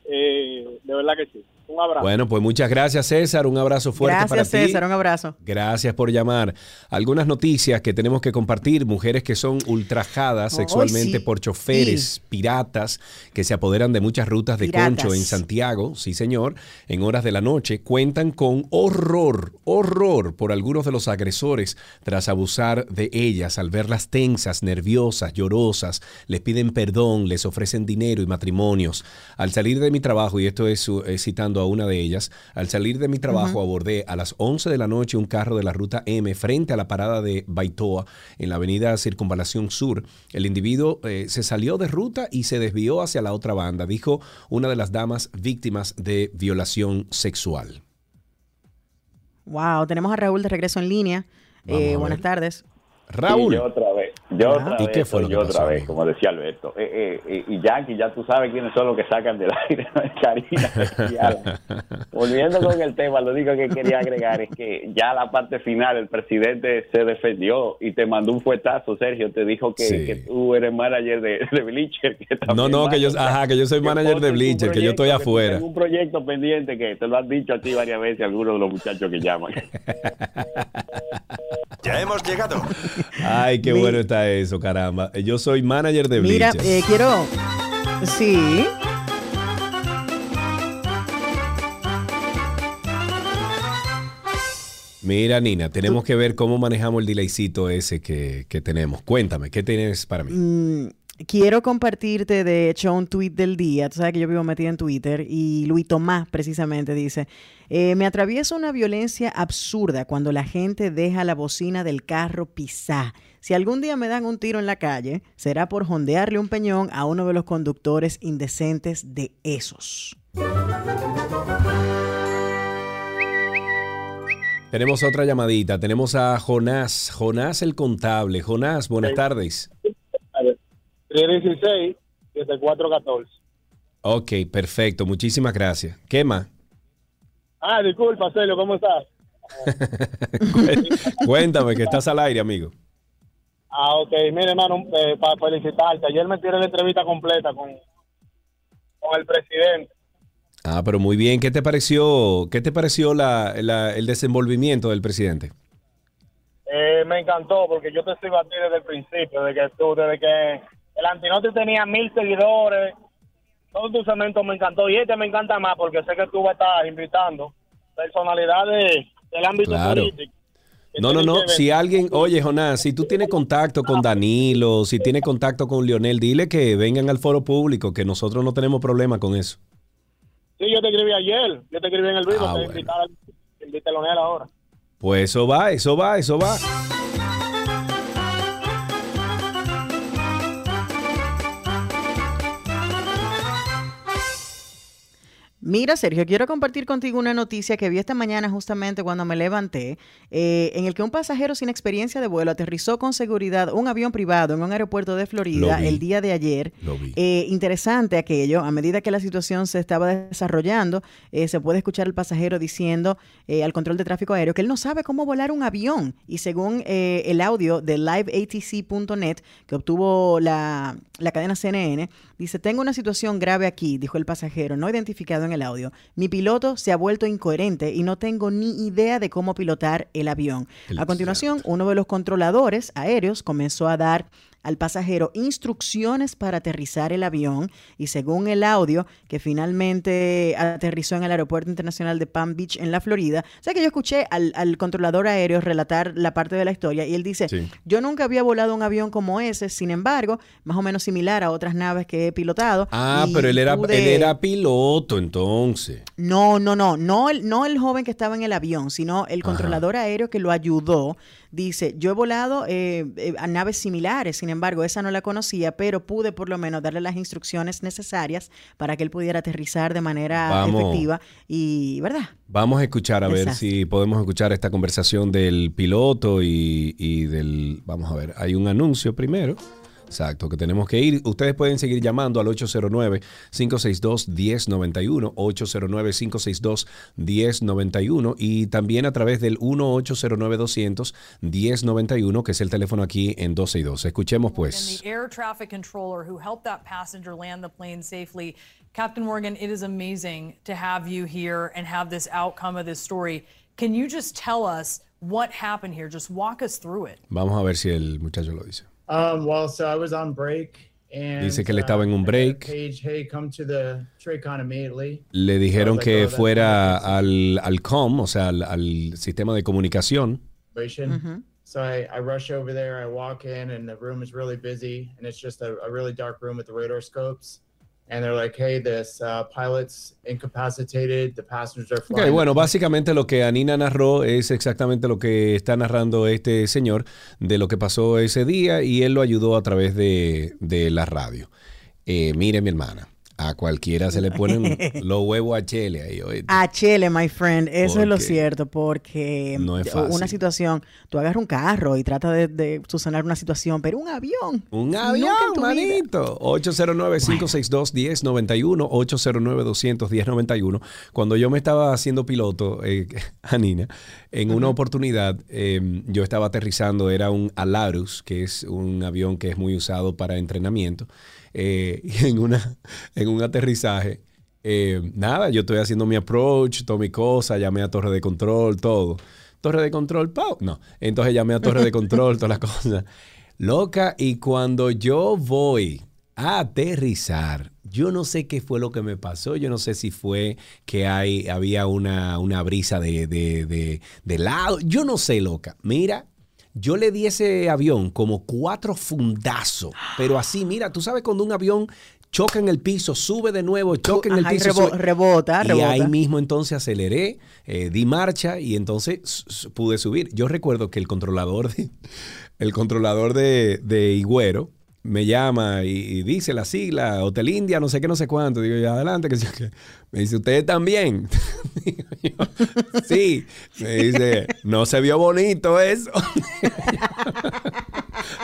Eh, de verdad que sí. Un abrazo. Bueno, pues muchas gracias, César. Un abrazo fuerte para ti. Gracias, César. Un abrazo. Gracias por llamar. Algunas noticias que tenemos que compartir. Mujeres que son ultrajadas sexualmente por choferes piratas que se apoderan de muchas rutas de concho en Santiago, sí señor, en horas de la noche, cuentan con horror, horror por algunos de los agresores tras abusar de ellas al verlas tensas, nerviosas, llorosas, les piden perdón, les ofrecen dinero y matrimonios. Al salir de mi trabajo, y esto es citando a una de ellas. Al salir de mi trabajo abordé a las 11 de la noche un carro de la ruta M frente a la parada de Baitoa en la avenida Circunvalación Sur. El individuo eh, se salió de ruta y se desvió hacia la otra banda, dijo una de las damas víctimas de violación sexual. Wow, tenemos a Raúl de regreso en línea. Eh, buenas tardes. Raúl. Yo otra vez, yo otra ¿Y vez, yo otra vez, como decía Alberto. Eh, eh, y Yankee, ya tú sabes quiénes son los que sacan del aire, Karina. Volviendo con el tema, lo único que quería agregar es que ya la parte final, el presidente se defendió y te mandó un fuetazo, Sergio, te dijo que, tú eres manager de, de Bleacher. no, no, que yo, ajá, que yo soy manager de Bleacher, que yo estoy afuera. Tengo un proyecto pendiente que te lo han dicho a ti varias veces algunos de los muchachos que llaman. ya hemos llegado Ay, qué bueno está eso, caramba. Yo soy manager de Bleacher. Mira, eh, quiero... Sí. Mira, Nina, tenemos que ver cómo manejamos el delaycito ese que, tenemos. Cuéntame, ¿qué tienes para mí? Mm, quiero compartirte, de hecho, un tweet del día. Tú sabes que yo vivo metida en Twitter y Luis Tomás precisamente dice, eh, me atraviesa una violencia absurda cuando la gente deja la bocina del carro pisar. Si algún día me dan un tiro en la calle, será por jondearle un peñón a uno de los conductores indecentes de esos. Tenemos otra llamadita. Tenemos a Jonás. Jonás el contable. Jonás, buenas tardes. 16 7414. Ok, perfecto. Muchísimas gracias. ¿Qué más? Ah, disculpa, Celio, ¿cómo estás? Cuéntame que estás al aire, amigo. Ah, ok. Mire, hermano, eh, para felicitarte. Ayer me tiré la entrevista completa con, con el presidente. Ah, pero muy bien. ¿Qué te pareció, qué te pareció la, el desenvolvimiento del presidente? Eh, me encantó porque yo te estoy a ti desde el principio, desde que tú, desde que el Antinote tenía mil seguidores, todo tu cemento me encantó y este me encanta más porque sé que tú vas a estar invitando personalidades del ámbito político. No, no, no. Si alguien, oye, Jonás, si tú tienes contacto con Danilo, si tienes contacto con Lionel, dile que vengan al foro público, que nosotros no tenemos problema con eso. Sí, yo te escribí ayer, yo te escribí en el video, ah, te bueno. invitar, a Lionel ahora. Pues eso va, eso va, eso va. Mira, Sergio, quiero compartir contigo una noticia que vi esta mañana justamente cuando me levanté, eh, en el que un pasajero sin experiencia de vuelo aterrizó con seguridad un avión privado en un aeropuerto de Florida el día de ayer. Eh, interesante aquello, a medida que la situación se estaba desarrollando, eh, se puede escuchar al pasajero diciendo al control de tráfico aéreo que él no sabe cómo volar un avión. Y según el audio de liveatc.net que obtuvo la, la cadena CNN, dice, tengo una situación grave aquí, dijo el pasajero, no identificado en el audio. Mi piloto se ha vuelto incoherente y no tengo ni idea de cómo pilotar el avión. a continuación, uno de los controladores aéreos comenzó a dar al pasajero instrucciones para aterrizar el avión y según el audio que finalmente aterrizó en el aeropuerto internacional de Palm Beach en la Florida, o sea que yo escuché al, controlador aéreo relatar la parte de la historia y él dice, yo nunca había volado un avión como ese, sin embargo, más o menos similar a otras naves que he pilotado. Ah, pero él era, él era piloto entonces. No, no, no, no el, no el joven que estaba en el avión, sino el controlador aéreo que lo ayudó Dice, yo he volado eh, eh, a naves similares, sin embargo, esa no la conocía, pero pude por lo menos darle las instrucciones necesarias para que él pudiera aterrizar de manera efectiva y, ¿verdad? Vamos a escuchar a ver si podemos escuchar esta conversación del piloto y, y del, vamos a ver, hay un anuncio primero. Exacto, que tenemos que ir. Ustedes pueden seguir llamando al 809-562-1091, 809-562-1091 y también a través del 1-809-200-1091, que es el teléfono aquí en 12 y 2. Escuchemos pues. air traffic controller who helped that passenger land the plane safely. Captain Morgan, it is amazing to have you here and have this outcome of this story. Can you just tell us what happened here? Just walk us through it. Vamos a ver si el muchacho lo dice. Um, well, so I was on break. And, Dice que él estaba en un uh, break. Page, hey, come to the immediately. Le dijeron so que like, oh, fuera al, al COM, o sea, al, al sistema de comunicación. So I, I rush over there, I walk in, and the room is really busy, and it's just a, a really dark room with the radar scopes. And they're like, hey, this uh, pilot's incapacitated, the passengers are flying. Okay, bueno, básicamente lo que Anina narró es exactamente lo que está narrando este señor de lo que pasó ese día y él lo ayudó a través de, de la radio. Eh, mire, mi hermana, a cualquiera se le ponen los huevos a Chele ahí. A Chele, my friend. Eso es lo cierto, porque no es fácil. una situación, tú agarras un carro y tratas de, de subsanar una situación, pero un avión. Un avión, manito. 809-562-1091, 809-200-1091. Cuando yo me estaba haciendo piloto, eh, Anina, en una oportunidad em, yo estaba aterrizando, era un Alarus, que es un avión que es muy usado para entrenamiento. Eh, en, una, en un aterrizaje, eh, nada, yo estoy haciendo mi approach, todo mi cosa, llamé a torre de control, todo. Torre de control, ¡pau! No, entonces llamé a torre de control, todas las cosas. Loca, y cuando yo voy a aterrizar, yo no sé qué fue lo que me pasó, yo no sé si fue que hay, había una, una brisa de, de, de, de lado, yo no sé, loca. Mira, Yo le di ese avión como cuatro fundazos, pero así, mira, tú sabes cuando un avión choca en el piso, sube de nuevo, choca en el piso. rebota, y ahí mismo entonces aceleré, eh, di marcha y entonces pude subir. Yo recuerdo que el controlador de, el controlador de, de Higüero, me llama y, dice la sigla, Hotel India, no sé qué, no sé cuánto. Digo, yo, adelante, que me dice, ¿ustedes también? sí. Me dice, no se vio bonito eso.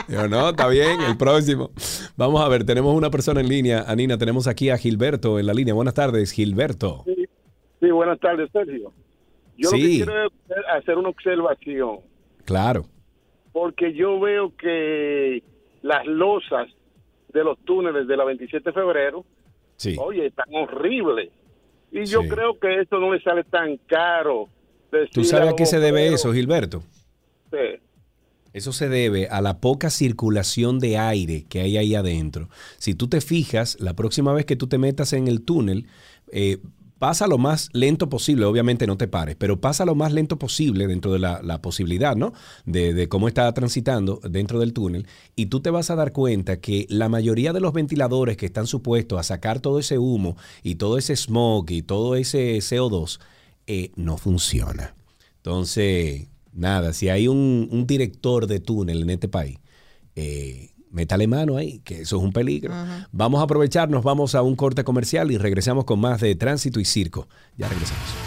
Digo, no, está bien, el próximo. Vamos a ver, tenemos una persona en línea. Anina, tenemos aquí a Gilberto en la línea. Buenas tardes, Gilberto. Sí, buenas tardes, Sergio. Yo lo que quiero es hacer una observación. Claro. Porque yo veo que las losas de los túneles de la 27 de febrero, oye, están horribles. Y yo creo que esto no le sale tan caro. ¿Tú sabes a qué se debe eso, Gilberto? Sí. Eso se debe a la poca circulación de aire que hay ahí adentro. Si tú te fijas, la próxima vez que tú te metas en el túnel, eh, pasa lo más lento posible, obviamente no te pares, pero pasa lo más lento posible dentro de la, posibilidad, ¿no? De, cómo está transitando dentro del túnel y tú te vas a dar cuenta que la mayoría de los ventiladores que están supuestos a sacar todo ese humo y todo ese smog y todo ese CO2 eh, no funciona. Entonces, nada, si hay un, director de túnel en este país, eh, métale mano ahí, que eso es un peligro. Vamos a aprovecharnos, vamos a un corte comercial y regresamos con más de tránsito y circo. Ya regresamos.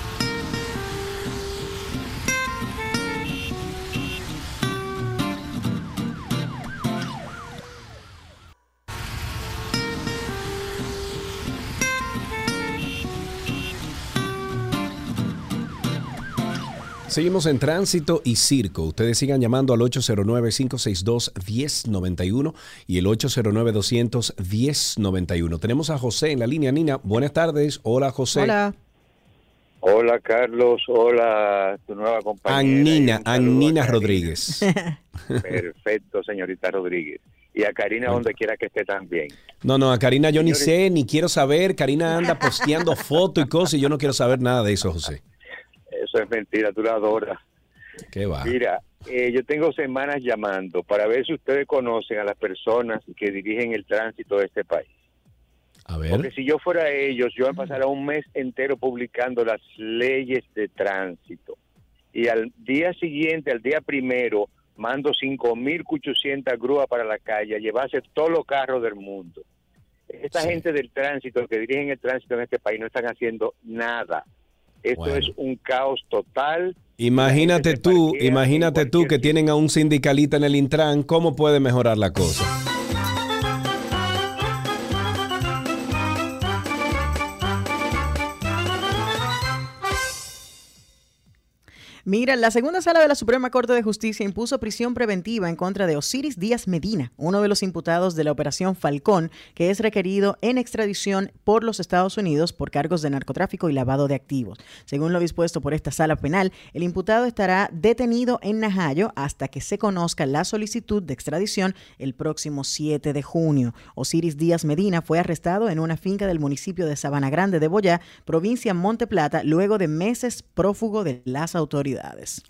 Seguimos en tránsito y circo. Ustedes sigan llamando al 809-562-1091 y el 809-200-1091. Tenemos a José en la línea. Nina, buenas tardes. Hola, José. Hola. Hola, Carlos. Hola, tu nueva compañera. Anina, Anina Rodríguez. Perfecto, señorita Rodríguez. Y a Karina, donde quiera que esté también. No, no, a Karina yo ni sé, ni quiero saber. Karina anda posteando fotos y cosas y yo no quiero saber nada de eso, José. Eso es mentira, tú la adoras. ¿Qué va? Mira, eh, yo tengo semanas llamando para ver si ustedes conocen a las personas que dirigen el tránsito de este país. A ver. Porque si yo fuera ellos, yo pasara un mes entero publicando las leyes de tránsito. Y al día siguiente, al día primero, mando 5.800 grúas para la calle a llevarse todos los carros del mundo. Esta gente del tránsito, que dirigen el tránsito en este país, no están haciendo nada. Esto es un caos total. Imagínate tú, imagínate tú que tienen a un sindicalista en el Intran, ¿cómo puede mejorar la cosa? Mira, la segunda sala de la Suprema Corte de Justicia impuso prisión preventiva en contra de Osiris Díaz Medina, uno de los imputados de la Operación Falcón, que es requerido en extradición por los Estados Unidos por cargos de narcotráfico y lavado de activos. Según lo dispuesto por esta sala penal, el imputado estará detenido en Najayo hasta que se conozca la solicitud de extradición el próximo 7 de junio. Osiris Díaz Medina fue arrestado en una finca del municipio de Sabana Grande de Boyá, provincia Monte Plata, luego de meses prófugo de las autoridades.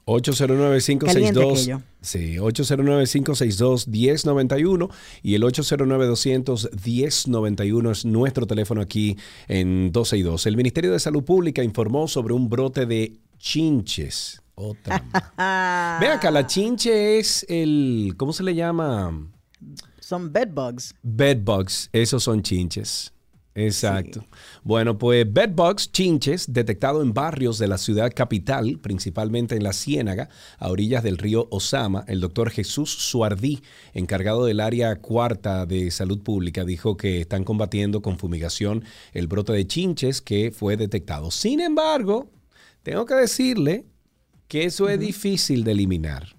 809-562. Sí, 809-562-1091 y el 809-200-1091 es nuestro teléfono aquí en 12 y 2. El Ministerio de Salud Pública informó sobre un brote de chinches. Otra. Ve acá, la chinche es el. ¿Cómo se le llama? Son bedbugs. Bedbugs, esos son chinches. Exacto. Bueno, pues bedbugs, chinches, detectado en barrios de la ciudad capital, principalmente en la Ciénaga, a orillas del río Osama. El doctor Jesús Suardí, encargado del área cuarta de salud pública, dijo que están combatiendo con fumigación el brote de chinches que fue detectado. Sin embargo, tengo que decirle que eso es difícil de eliminar.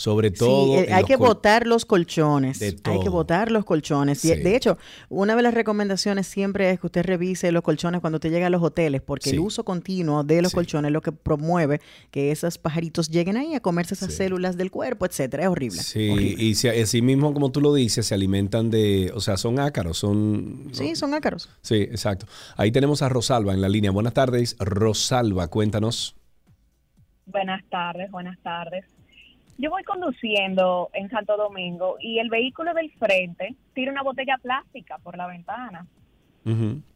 Sobre todo. Sí, eh, hay que botar los colchones. Hay que botar los colchones. De hecho, una de las recomendaciones siempre es que usted revise los colchones cuando te llega a los hoteles, porque el uso continuo de los colchones es lo que promueve que esos pajaritos lleguen ahí a comerse esas células del cuerpo, etcétera. Es horrible. Sí, y si, así mismo como tú lo dices, se alimentan de. O sea, son ácaros, son. Sí, son ácaros. Sí, exacto. Ahí tenemos a Rosalba en la línea. Buenas tardes, Rosalba, cuéntanos. Buenas tardes, buenas tardes. Yo voy conduciendo en Santo Domingo y el vehículo del frente tira una botella plástica por la ventana.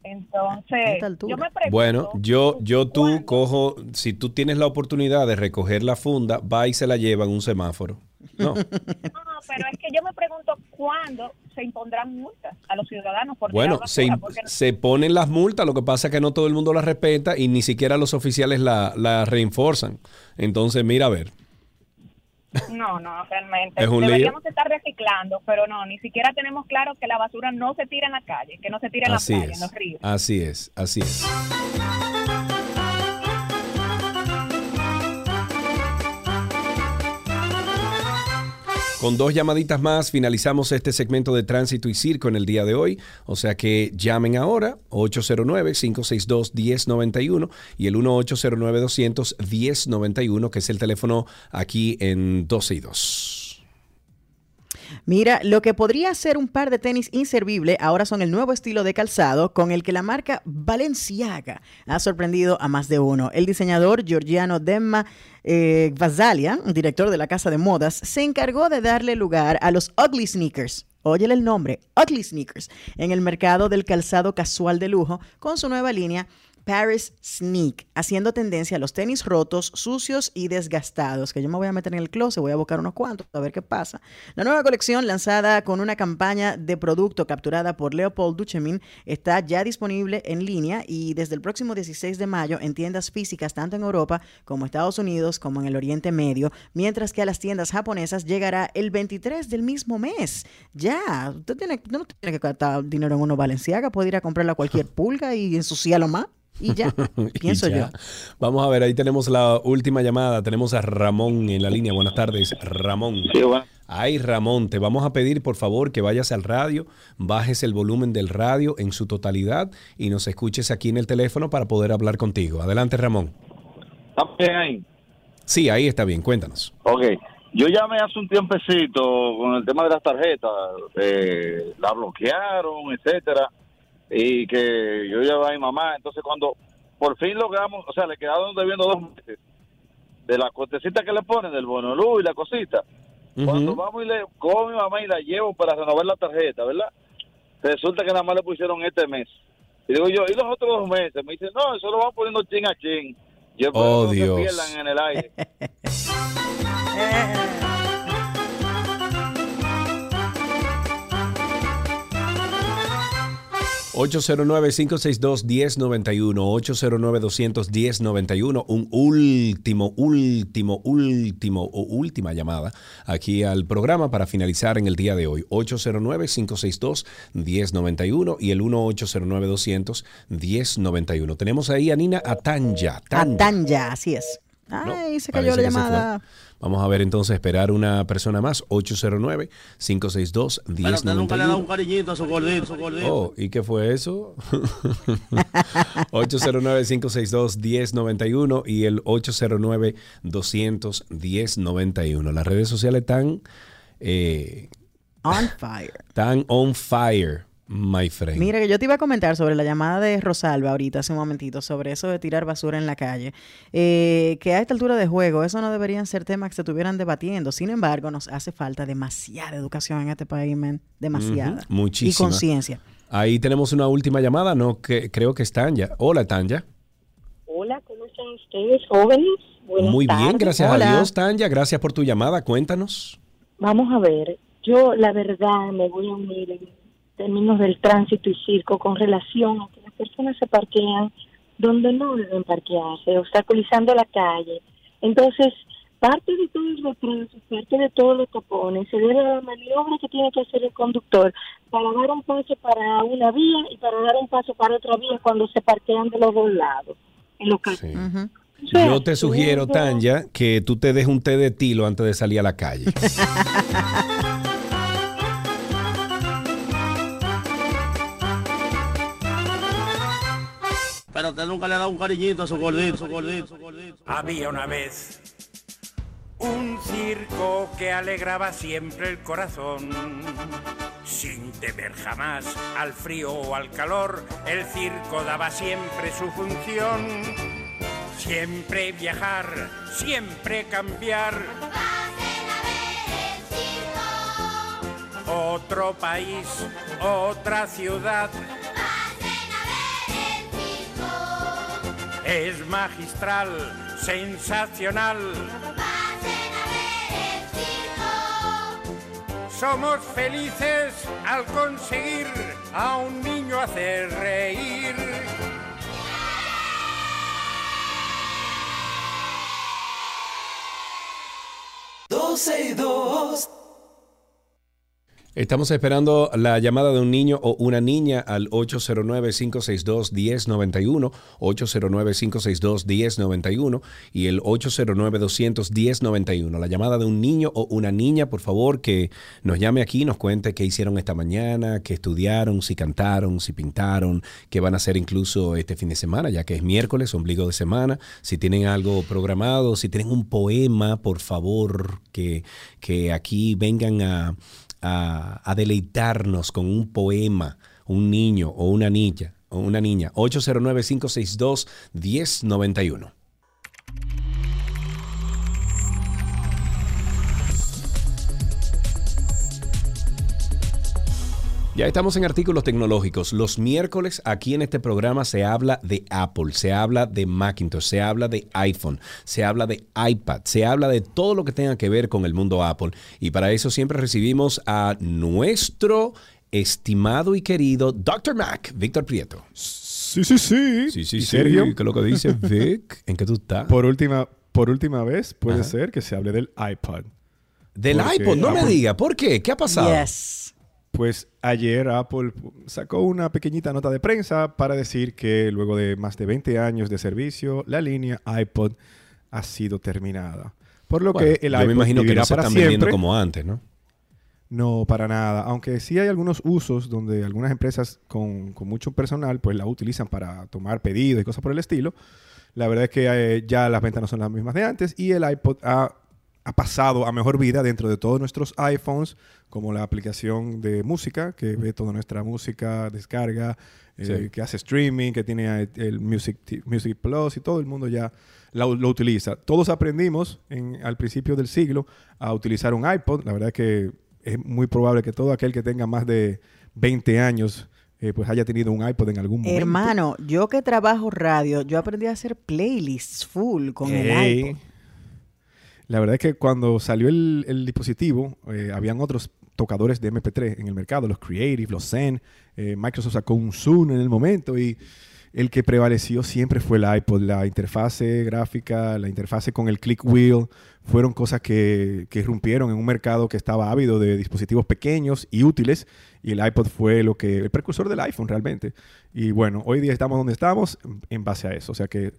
Entonces, yo me pregunto, Bueno, yo, yo tú cojo, si tú tienes la oportunidad de recoger la funda, va y se la lleva en un semáforo. No. no, pero es que yo me pregunto cuándo se impondrán multas a los ciudadanos por Bueno, se, se, ponen las multas, lo que pasa es que no todo el mundo las respeta y ni siquiera los oficiales la, la reinforzan. Entonces, mira a ver. No, no, realmente. Deberíamos estar reciclando, pero no, ni siquiera tenemos claro que la basura no se tira en la calle, que no se tira en la calle, en los ríos. Así es, así es. Con dos llamaditas más finalizamos este segmento de tránsito y circo en el día de hoy. O sea que llamen ahora 809-562-1091 y el 1809-200-1091, que es el teléfono aquí en 12 y 2. Mira, lo que podría ser un par de tenis inservible ahora son el nuevo estilo de calzado con el que la marca Balenciaga ha sorprendido a más de uno. El diseñador Giorgiano Demma eh, Vasalia, director de la casa de modas, se encargó de darle lugar a los ugly sneakers óyele el nombre, Ugly Sneakers, en el mercado del calzado casual de lujo con su nueva línea Paris Sneak, haciendo tendencia a los tenis rotos, sucios y desgastados, que yo me voy a meter en el closet, voy a buscar unos cuantos a ver qué pasa. La nueva colección, lanzada con una campaña de producto capturada por Leopold Duchemin, está ya disponible en línea y desde el próximo 16 de mayo en tiendas físicas tanto en Europa como Estados Unidos como en el Oriente Medio, mientras que a las tiendas japonesas llegará el 23 del mismo mes. Ya, usted tiene, no tiene que gastar dinero en uno Valenciaga, puede ir a comprarla a cualquier pulga y ensuciarlo más. Y ya, pienso yo. Vamos a ver, ahí tenemos la última llamada. Tenemos a Ramón en la línea. Buenas tardes, Ramón. Sí, Ay, Ramón, te vamos a pedir por favor que vayas al radio, bajes el volumen del radio en su totalidad y nos escuches aquí en el teléfono para poder hablar contigo. Adelante, Ramón. ¿Está bien ahí? Sí, ahí está bien. Cuéntanos. Ok. Yo llamé hace un tiempecito con el tema de las tarjetas. Eh, la bloquearon, etcétera y que yo llevaba a mi mamá. Entonces, cuando por fin logramos, o sea, le quedaron debiendo dos meses de la cortecita que le ponen, del bonolú y la cosita. Cuando vamos y le cojo a mi mamá y la llevo para renovar la tarjeta, ¿verdad? Resulta que nada más le pusieron este mes. Y digo yo, ¿y los otros dos meses? Me dice, no, eso lo van poniendo chin a chin. Yo oh, que pierdan en el aire. 809-562-1091, 809-210-91, un último, último, último o última llamada aquí al programa para finalizar en el día de hoy. 809-562-1091 y el 1-809-200-1091. Tenemos ahí a Nina Atanya. Atanya, así es. Ay, se cayó la llamada. Vamos a ver entonces, esperar una persona más, 809-562-1091. Pero nunca le ha dado un cariñito a su gordito, su gordito. Oh, ¿y qué fue eso? 809-562-1091 y el 809-210-91. Las redes sociales están... Eh, on fire. Están on fire. My friend. Mira, que yo te iba a comentar sobre la llamada de Rosalba ahorita, hace un momentito, sobre eso de tirar basura en la calle. Eh, que a esta altura de juego, eso no deberían ser temas que se estuvieran debatiendo. Sin embargo, nos hace falta demasiada educación en este país, man. Demasiada. Muchísima. Y conciencia. Ahí tenemos una última llamada, ¿no? Que creo que es Tanya. Hola, Tanya. Hola, ¿cómo están ustedes, jóvenes? Muy bien, gracias a Dios, Tanya. Gracias por tu llamada. Cuéntanos. Vamos a ver. Yo, la verdad, me voy a unir en términos del tránsito y circo con relación a que las personas se parquean donde no deben parquearse, obstaculizando la calle. Entonces, parte de todos los retrasos, parte de todos los tapones, se debe a la maniobra que tiene que hacer el conductor para dar un paso para una vía y para dar un paso para otra vía cuando se parquean de los dos lados. En los Yo te sugiero, Tanya, que tú te des un té de tilo antes de salir a la calle. Pero usted nunca le ha dado un cariñito a su gordito, su gordito. Había una vez un circo que alegraba siempre el corazón. Sin temer jamás al frío o al calor, el circo daba siempre su función. Siempre viajar, siempre cambiar. otro país, otra ciudad. Es magistral, sensacional. Somos felices al conseguir a un niño hacer reír. 12 y 2. Estamos esperando la llamada de un niño o una niña al 809-562-1091, 809-562-1091 y el 809-21091. La llamada de un niño o una niña, por favor, que nos llame aquí nos cuente qué hicieron esta mañana, qué estudiaron, si cantaron, si pintaron, qué van a hacer incluso este fin de semana, ya que es miércoles, ombligo de semana. Si tienen algo programado, si tienen un poema, por favor, que, que aquí vengan a a, deleitarnos con un poema, un niño o una niña, o una niña. 809-562-1091. Ya estamos en artículos tecnológicos. Los miércoles aquí en este programa se habla de Apple, se habla de Macintosh, se habla de iPhone, se habla de iPad, se habla de todo lo que tenga que ver con el mundo Apple. Y para eso siempre recibimos a nuestro estimado y querido Dr. Mac, Víctor Prieto. Sí, sí, sí. Sí, sí, Sergio? ¿Qué es lo que dice Vic? ¿En qué tú estás? Por última, por última vez puede ser que se hable del iPad. Del iPod, no me diga. ¿Por qué? ¿Qué ha pasado? Yes. Pues ayer Apple sacó una pequeñita nota de prensa para decir que luego de más de 20 años de servicio, la línea iPod ha sido terminada. Por lo que el iPod me imagino que no se están vendiendo como antes, ¿no? No, para nada. Aunque sí hay algunos usos donde algunas empresas con, con, mucho personal pues la utilizan para tomar pedidos y cosas por el estilo. La verdad es que eh, ya las ventas no son las mismas de antes y el iPod ha ha pasado a mejor vida dentro de todos nuestros iPhones, como la aplicación de música, que ve toda nuestra música, descarga, eh, que hace streaming, que tiene el Music, Music Plus y todo el mundo ya lo, utiliza. Todos aprendimos en, al principio del siglo a utilizar un iPod. La verdad es que es muy probable que todo aquel que tenga más de 20 años eh, pues haya tenido un iPod en algún momento. Hermano, yo que trabajo radio, yo aprendí a hacer playlists full con el iPod. La verdad es que cuando salió el, dispositivo, eh, habían otros tocadores de MP3 en el mercado, los Creative, los Zen. Eh, Microsoft sacó un Zoom en el momento y el que prevaleció siempre fue el iPod. La interfase gráfica, la interfase con el click wheel, fueron cosas que, que irrumpieron en un mercado que estaba ávido de dispositivos pequeños y útiles. Y el iPod fue lo que, el precursor del iPhone realmente. Y bueno, hoy día estamos donde estamos en base a eso. O sea que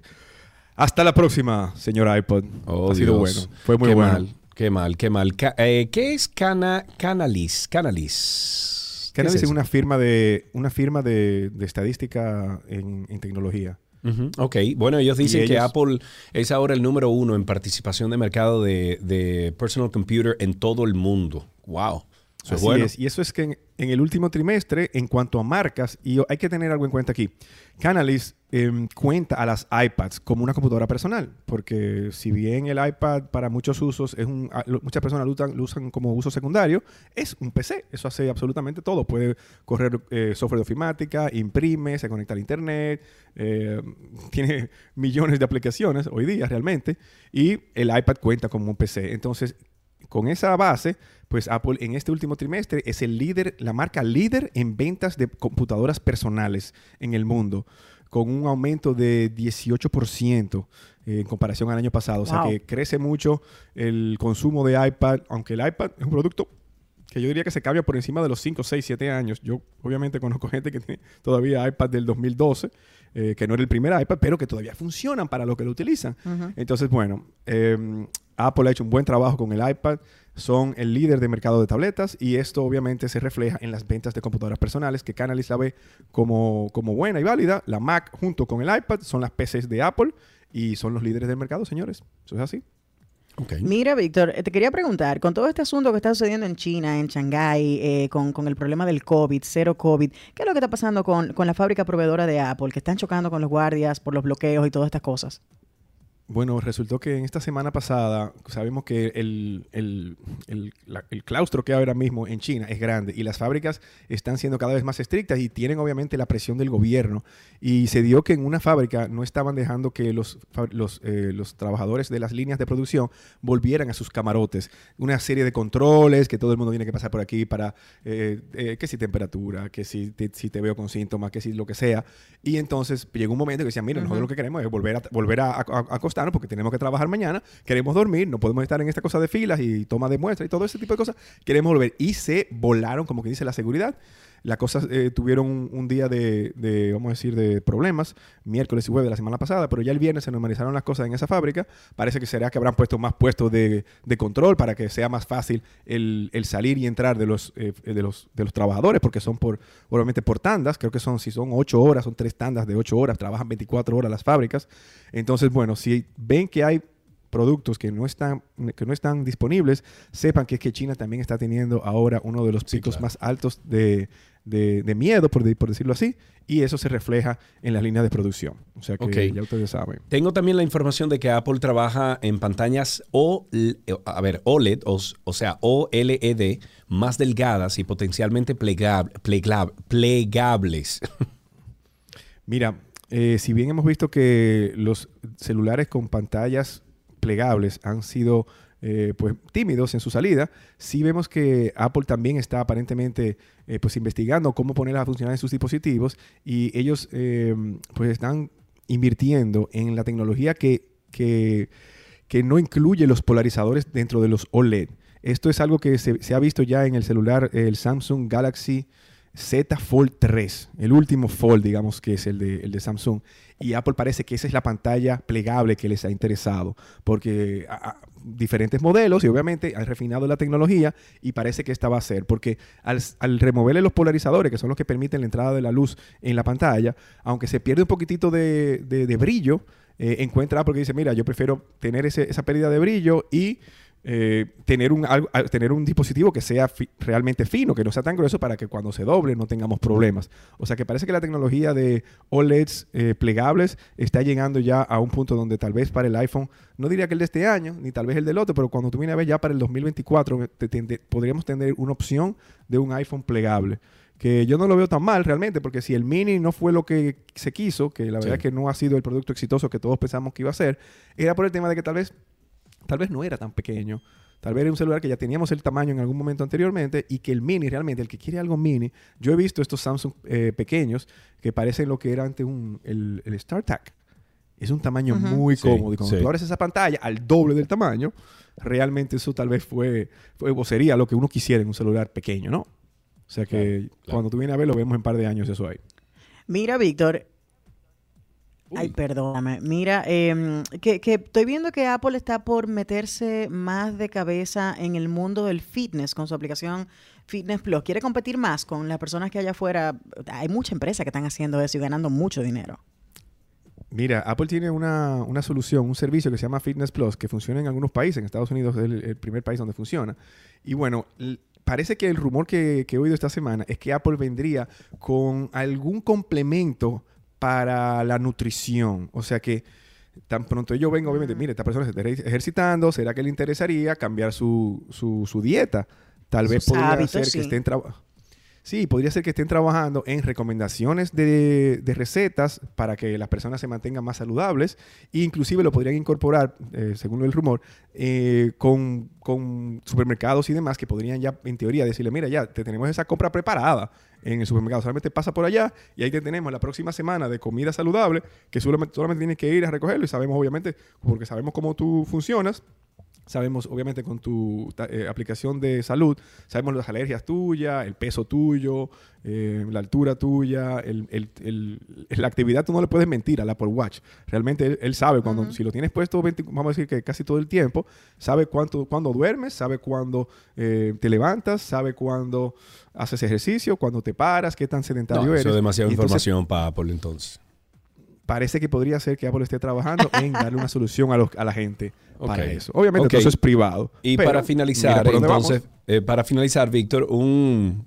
hasta la próxima, señor iPod. Oh, ha sido bueno. Fue muy qué Mal, qué mal, qué mal. Eh, ¿Qué es Cana, Canalis? Canalis. Canalis es, una firma de, una firma de, estadística en, tecnología. Ok, bueno, ellos dicen que Apple es ahora el número uno en participación de mercado de, de personal computer en todo el mundo. Wow. Así es. Y eso es que en, el último trimestre, en cuanto a marcas, y hay que tener algo en cuenta aquí, Canalys em, cuenta a las iPads como una computadora personal, porque si bien el iPad para muchos usos es un, muchas personas lo usan, como uso secundario, es un PC. Eso hace absolutamente todo. Puede correr eh, software de ofimática, imprime, se conecta al internet, eh, tiene millones de aplicaciones hoy día realmente, y el iPad cuenta como un PC. Entonces, con esa base, pues Apple en este último trimestre es el líder, la marca líder en ventas de computadoras personales en el mundo, con un aumento de 18% eh, en comparación al año pasado. O sea que crece mucho el consumo de iPad, aunque el iPad es un producto que yo diría que se cambia por encima de los 5, 6, 7 años. Yo obviamente conozco gente que tiene todavía iPad del 2012, eh, que no era el primer iPad, pero que todavía funcionan para lo que lo utilizan. Entonces, bueno, eh, Apple ha hecho un buen trabajo con el iPad, son el líder de mercado de tabletas y esto obviamente se refleja en las ventas de computadoras personales que Canalys la ve como, como buena y válida. La Mac junto con el iPad son las PCs de Apple y son los líderes del mercado, señores. Eso es así. Mira, Víctor, eh, te quería preguntar, con todo este asunto que está sucediendo en China, en Shanghái, eh, con, el problema del COVID, cero COVID, ¿qué es lo que está pasando con, con la fábrica proveedora de Apple, que están chocando con los guardias por los bloqueos y todas estas cosas? Bueno, resultó que en esta semana pasada sabemos que el, el, el, el, claustro que hay ahora mismo en China es grande y las fábricas están siendo cada vez más estrictas y tienen obviamente la presión del gobierno. Y se dio que en una fábrica no estaban dejando que los, los, eh, los trabajadores de las líneas de producción volvieran a sus camarotes. Una serie de controles que todo el mundo tiene que pasar por aquí para eh, eh, que si temperatura, que si te, si te veo con síntomas, que si lo que sea. Y entonces llegó un momento que decían, mira, nosotros lo que queremos es volver a, volver a, a porque tenemos que trabajar mañana, queremos dormir, no podemos estar en esta cosa de filas y toma de muestra y todo ese tipo de cosas, queremos volver. Y se volaron, como que dice la seguridad. Las cosas eh, tuvieron un, día de, vamos a decir, de problemas, miércoles y jueves de la semana pasada, pero ya el viernes se normalizaron las cosas en esa fábrica. Parece que será que habrán puesto más puestos de, control para que sea más fácil el, salir y entrar de los, eh, de, los, de los trabajadores, porque son por, obviamente por tandas, creo que son, si son ocho horas, son tres tandas de ocho horas, trabajan 24 horas las fábricas. Entonces, bueno, si ven que hay productos que no están, que no están disponibles, sepan que es que China también está teniendo ahora uno de los picos más altos de, de, miedo, por, por, decirlo así, y eso se refleja en las líneas de producción. O sea que ya ustedes saben. Tengo también la información de que Apple trabaja en pantallas o, a ver, OLED, o, sea, OLED, más delgadas y potencialmente plegables. Mira, eh, si bien hemos visto que los celulares con pantallas plegables han sido eh, pues, tímidos en su salida, sí vemos que Apple también está aparentemente eh, pues, investigando cómo ponerlas a funcionar en sus dispositivos y ellos em, pues están invirtiendo en la tecnología que, que, no incluye los polarizadores dentro de los OLED. Esto es algo que se, se ha visto ya en el celular, el Samsung Galaxy Z Fold 3, el último Fold, digamos que es el de, el de Samsung. Y Apple parece que esa es la pantalla plegable que les ha interesado, porque diferentes modelos y obviamente han refinado la tecnología y parece que esta va a ser, porque al, removerle los polarizadores, que son los que permiten la entrada de la luz en la pantalla, aunque se pierde un poquitito de, brillo, eh, encuentra Apple que dice, mira, yo prefiero tener esa pérdida de brillo y eh, tener, un, tener un dispositivo que sea realmente fino, que no sea tan grueso para que cuando se doble no tengamos problemas. O sea que parece que la tecnología de OLEDs eh, plegables está llegando ya a un punto donde tal vez para el iPhone, no diría que el de este año, ni tal vez el del otro, pero cuando tú vienes a ver ya para el 2024 podríamos tener una opción de un iPhone plegable que yo no lo veo tan mal realmente, porque si el mini no fue lo que se quiso, que la verdad es que no ha sido el producto exitoso que todos pensamos que iba a ser, era por el tema de que tal vez tal vez no era tan pequeño. Tal vez era un celular que ya teníamos el tamaño en algún momento anteriormente y que el mini realmente, el que quiere algo mini, yo he visto estos Samsung eh, pequeños que parecen lo que era antes un, el, el StarTAC. Es un tamaño muy cómodo. Y cuando tú abres esa pantalla al doble del tamaño, realmente eso tal vez fue, fue o sería lo que uno quisiera en un celular pequeño, ¿no? O sea que cuando tú vienes a ver, lo vemos en un par de años eso ahí. Mira, Víctor, Ay, perdóname. Mira, em, que, estoy viendo que Apple está por meterse más de cabeza en el mundo del fitness con su aplicación Fitness Plus. Quiere competir más con las personas que allá afuera. Hay muchas empresas que están haciendo eso y ganando mucho dinero. Mira, Apple tiene una, solución, un servicio que se llama Fitness Plus, que funciona en algunos países. En Estados Unidos es el, primer país donde funciona. Y bueno, parece que el rumor que, que he oído esta semana es que Apple vendría con algún complemento para la nutrición. O sea que tan pronto yo vengo, obviamente, mire, esta persona se está ejercitando, ¿será que le interesaría cambiar su, su, su dieta? Tal vez podría ser que estén trabajando. Sí, podría ser que estén trabajando en recomendaciones de, recetas para que las personas se mantengan más saludables. E inclusive lo podrían incorporar, eh, según el rumor, eh, con, supermercados y demás que podrían ya, en teoría, decirle, mira, ya te tenemos esa compra preparada en el supermercado, solamente pasa por allá y ahí te tenemos la próxima semana de comida saludable que solamente, solamente tienes que ir a recogerlo y sabemos, obviamente, porque sabemos cómo tú funcionas Sabemos, obviamente, con tu eh, aplicación de salud, sabemos las alergias tuyas, el peso tuyo, eh, la altura tuya, la actividad, tú no le puedes mentir al Apple Watch. Realmente él, sabe cuando, si lo tienes puesto, vamos a decir que casi todo el tiempo, sabe cuánto, cuándo duermes, sabe cuándo eh, te levantas, sabe cuándo haces ejercicio, cuándo te paras, qué tan sedentario eres. Eso es demasiada información para Apple entonces parece que podría ser que Apple esté trabajando en darle una solución a, a la gente para eso. Obviamente eso es privado. Y para finalizar, entonces, eh, para finalizar, Víctor, un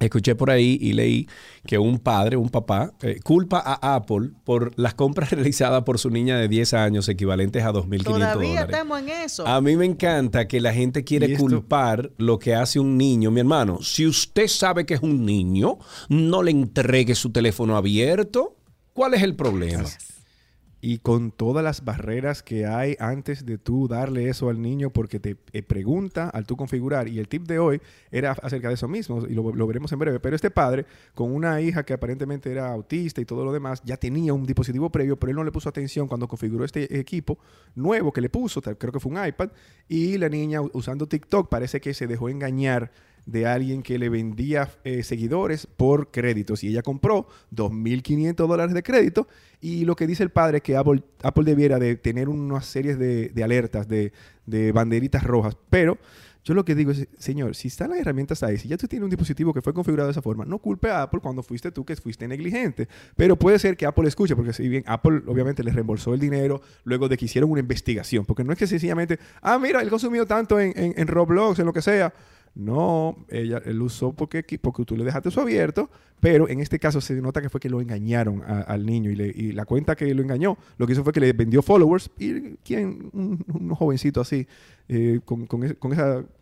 Escuché por ahí y leí que un padre, un papá, eh, culpa a Apple por las compras realizadas por su niña de 10 años, equivalentes a 2.500 dólares. Todavía estamos en eso. A mí me encanta que la gente quiere culpar lo que hace un niño. Mi hermano, si usted sabe que es un niño, no le entregue su teléfono abierto. ¿Cuál es el problema? y con todas las barreras que hay antes de tú darle eso al niño porque te eh, pregunta al tú configurar. Y el tip de hoy era acerca de eso mismo y lo, veremos en breve. Pero este padre, con una hija que aparentemente era autista y todo lo demás, ya tenía un dispositivo previo, pero él no le puso atención cuando configuró este equipo nuevo que le puso, creo que fue un iPad, y la niña usando TikTok parece que se dejó engañar de alguien que le vendía eh, seguidores por créditos y ella compró 2.500 dólares de crédito y lo que dice el padre es que Apple, Apple debiera de tener unas series de, alertas, de, banderitas rojas, pero yo lo que digo es, señor, si están las herramientas ahí, si ya tú tienes un dispositivo que fue configurado de esa forma, no culpe a Apple cuando fuiste tú que fuiste negligente. Pero puede ser que Apple escuche, porque si bien Apple obviamente le reembolsó el dinero luego de que hicieron una investigación, porque no es que sencillamente, ah, mira, él consumió tanto en, en Roblox, en lo que sea. No, ella, él usó porque, porque tú le dejaste eso abierto, pero en este caso se nota que fue que lo engañaron al niño y, la cuenta que lo engañó, lo que hizo fue que le vendió followers y quien, un, jovencito así, eh, con,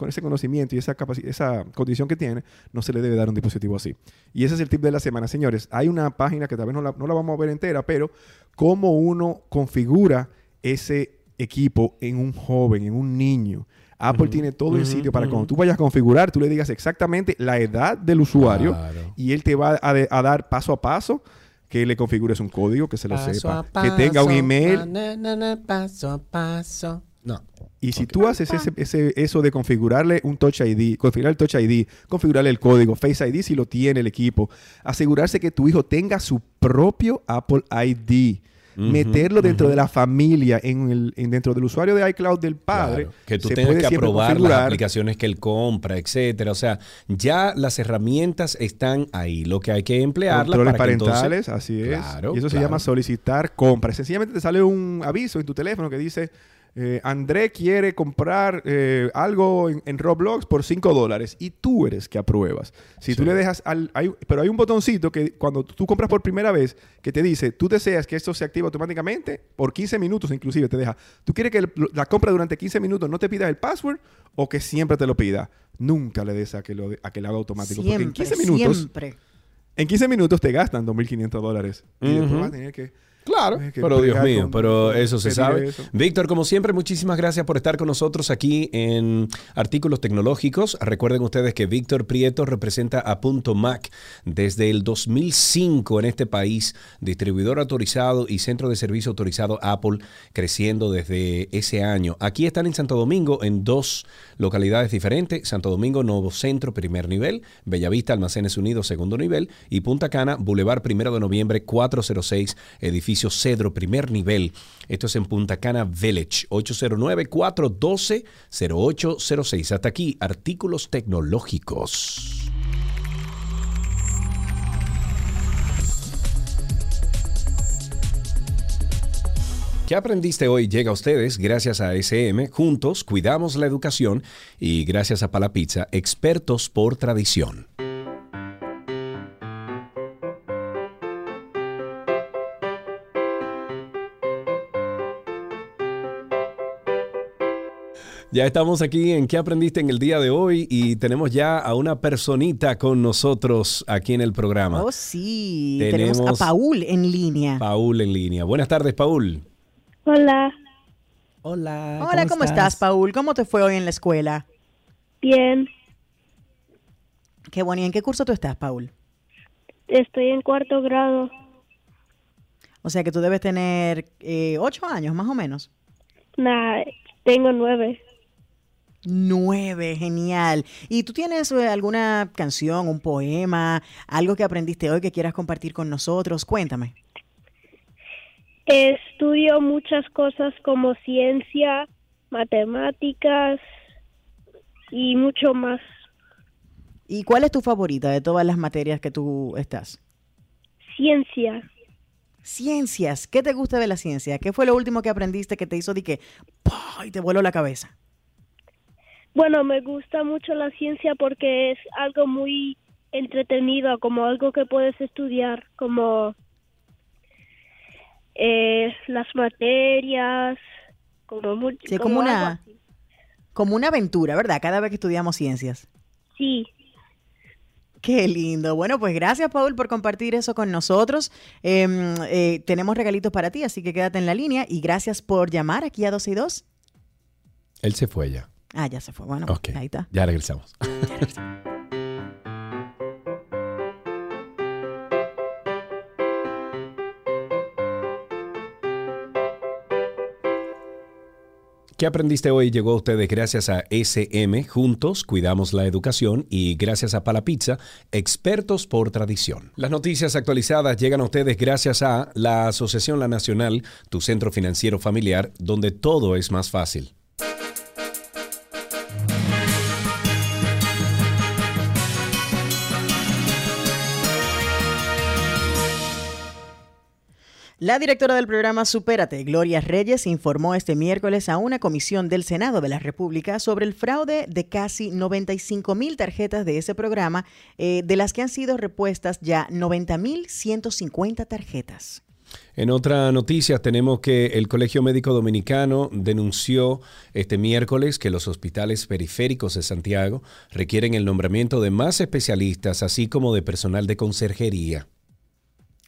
ese conocimiento y esa, esa condición que tiene, no se le debe dar un dispositivo así. Y ese es el tip de la semana. Señores, hay una página que tal vez no la, no la vamos a ver entera, pero cómo uno configura ese equipo en un joven, en un niño. Apple tiene todo el sitio para cuando tú vayas a configurar, tú le digas exactamente la edad del usuario y él te va a, dar paso a paso que le configures un código, que se lo sepa, que tenga un email. paso a paso. No. Y si tú haces ese, eso de configurarle un Touch ID, configurar el Touch ID, configurarle el código, Face ID si lo tiene el equipo, asegurarse que tu hijo tenga su propio Apple ID meterlo dentro de la familia, en el, dentro del usuario de iCloud del padre. que tú tengas que aprobar las aplicaciones que él compra, etcétera. O sea, ya las herramientas están ahí. Lo que hay que emplearlas para parentales, así es. y eso se llama solicitar compra. Sencillamente te sale un aviso en tu teléfono que dice eh, André quiere comprar eh, algo en, Roblox por 5 dólares y tú eres que apruebas. Si tú le dejas al... pero hay un botoncito que cuando tú compras por primera vez que te dice, tú deseas que esto se active automáticamente por 15 minutos inclusive te deja. ¿Tú quieres que la compra durante 15 minutos no te pida el password o que siempre te lo pida? Nunca le des a que lo, a que lo haga automático. porque en 15 minutos... Siempre. En 15 minutos te gastan 2.500 dólares. Y después vas a tener que Claro, pero Dios mío, pero eso se sabe. Víctor, como siempre, muchísimas gracias por estar con nosotros aquí en Artículos Tecnológicos. Recuerden ustedes que Víctor Prieto representa a Punto Mac desde el 2005 en este país, distribuidor autorizado y centro de servicio autorizado Apple, creciendo desde ese año. Aquí están en Santo Domingo en dos localidades diferentes, Santo Domingo Nuevo Centro, primer nivel, Bellavista, Almacenes Unidos, segundo nivel, y Punta Cana, Boulevard, primero de noviembre, 406, edificio Cedro, primer nivel. Esto es en Punta Cana Village, 809-412-0806. Hasta aquí, artículos tecnológicos. ¿Qué aprendiste hoy? Llega a ustedes gracias a SM. Juntos cuidamos la educación y gracias a Palapizza, expertos por tradición. Ya estamos aquí en ¿Qué aprendiste en el día de hoy? Y tenemos ya a una personita con nosotros aquí en el programa. Oh, sí. Tenemos, a Paul en línea. Paul en línea. Buenas tardes, Paul. Hola. Hola. Hola, ¿cómo, estás? Paul? ¿Cómo te fue hoy en la escuela? Bien. Qué bueno. ¿Y en qué curso tú estás, Paul? Estoy en cuarto grado. O sea que tú debes tener eh, ocho años, más o menos. Nah, tengo nueve. Nueve, genial. ¿Y tú tienes eh, alguna canción, un poema, algo que aprendiste hoy que quieras compartir con nosotros? Cuéntame. Estudio muchas cosas como ciencia, matemáticas y mucho más. ¿Y cuál es tu favorita de todas las materias que tú estás? Ciencia. Ciencias. ¿Qué te gusta de la ciencia? ¿Qué fue lo último que aprendiste que te hizo de que y te voló la cabeza? Bueno, me gusta mucho la ciencia porque es algo muy entretenida, como algo que puedes estudiar, como eh, las materias, como, mucho, como, una como una aventura, ¿verdad? Cada vez que estudiamos ciencias. Sí. Qué lindo. Bueno, pues gracias, Paul, por compartir eso con nosotros. Em, eh, tenemos regalitos para ti, así que quédate en la línea y gracias por llamar aquí a 12 y 2. Él se fue ya. Ah, ya se fue. Bueno, ahí está. Ya regresamos. Ya regresamos. ¿Qué aprendiste hoy? Llegó a ustedes gracias a SM, Juntos Cuidamos la Educación y gracias a Palapizza, expertos por tradición. Las noticias actualizadas llegan a ustedes gracias a la Asociación La Nacional, tu centro financiero familiar, donde todo es más fácil. La directora del programa Supérate, Gloria Reyes, informó este miércoles a una comisión del Senado de la República sobre el fraude de casi 95 mil tarjetas de ese programa, eh, de las que han sido repuestas ya 90 mil 150 tarjetas. En otra noticia tenemos que el Colegio Médico Dominicano denunció este miércoles que los hospitales periféricos de Santiago requieren el nombramiento de más especialistas, así como de personal de conserjería.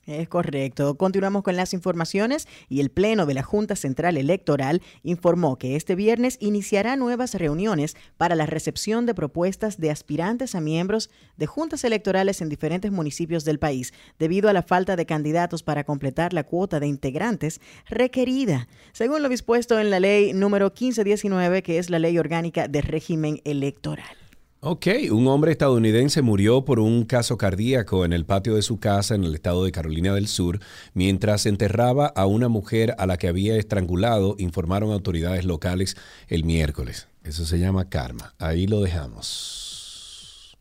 Es correcto. Continuamos con las informaciones y el Pleno de la Junta Central Electoral informó que este viernes iniciará nuevas reuniones para la recepción de propuestas de aspirantes a miembros de juntas electorales en diferentes municipios del país, debido a la falta de candidatos para completar la cuota de integrantes requerida, según lo dispuesto en la ley número 1519, que es la ley orgánica de régimen electoral. Ok, un hombre estadounidense murió por un caso cardíaco en el patio de su casa en el estado de Carolina del Sur mientras enterraba a una mujer a la que había estrangulado, informaron autoridades locales el miércoles. Eso se llama karma. Ahí lo dejamos.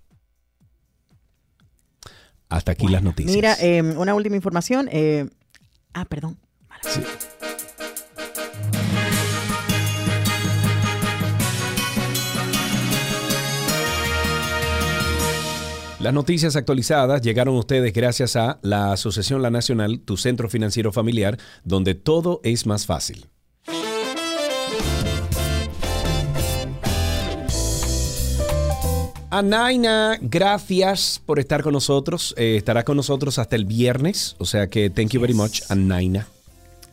Hasta aquí las noticias. Mira, eh, una última información. Eh, ah, perdón. Sí. Las noticias actualizadas llegaron a ustedes gracias a la Asociación La Nacional, tu centro financiero familiar, donde todo es más fácil. Anaina, gracias por estar con nosotros. Eh, estará con nosotros hasta el viernes, o sea que thank you very much, Anaina.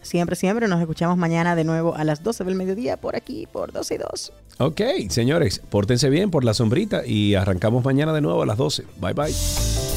Siempre, siempre. Nos escuchamos mañana de nuevo a las 12 del mediodía por aquí, por 12 y 2. Ok, señores, pórtense bien por la sombrita y arrancamos mañana de nuevo a las 12. Bye bye.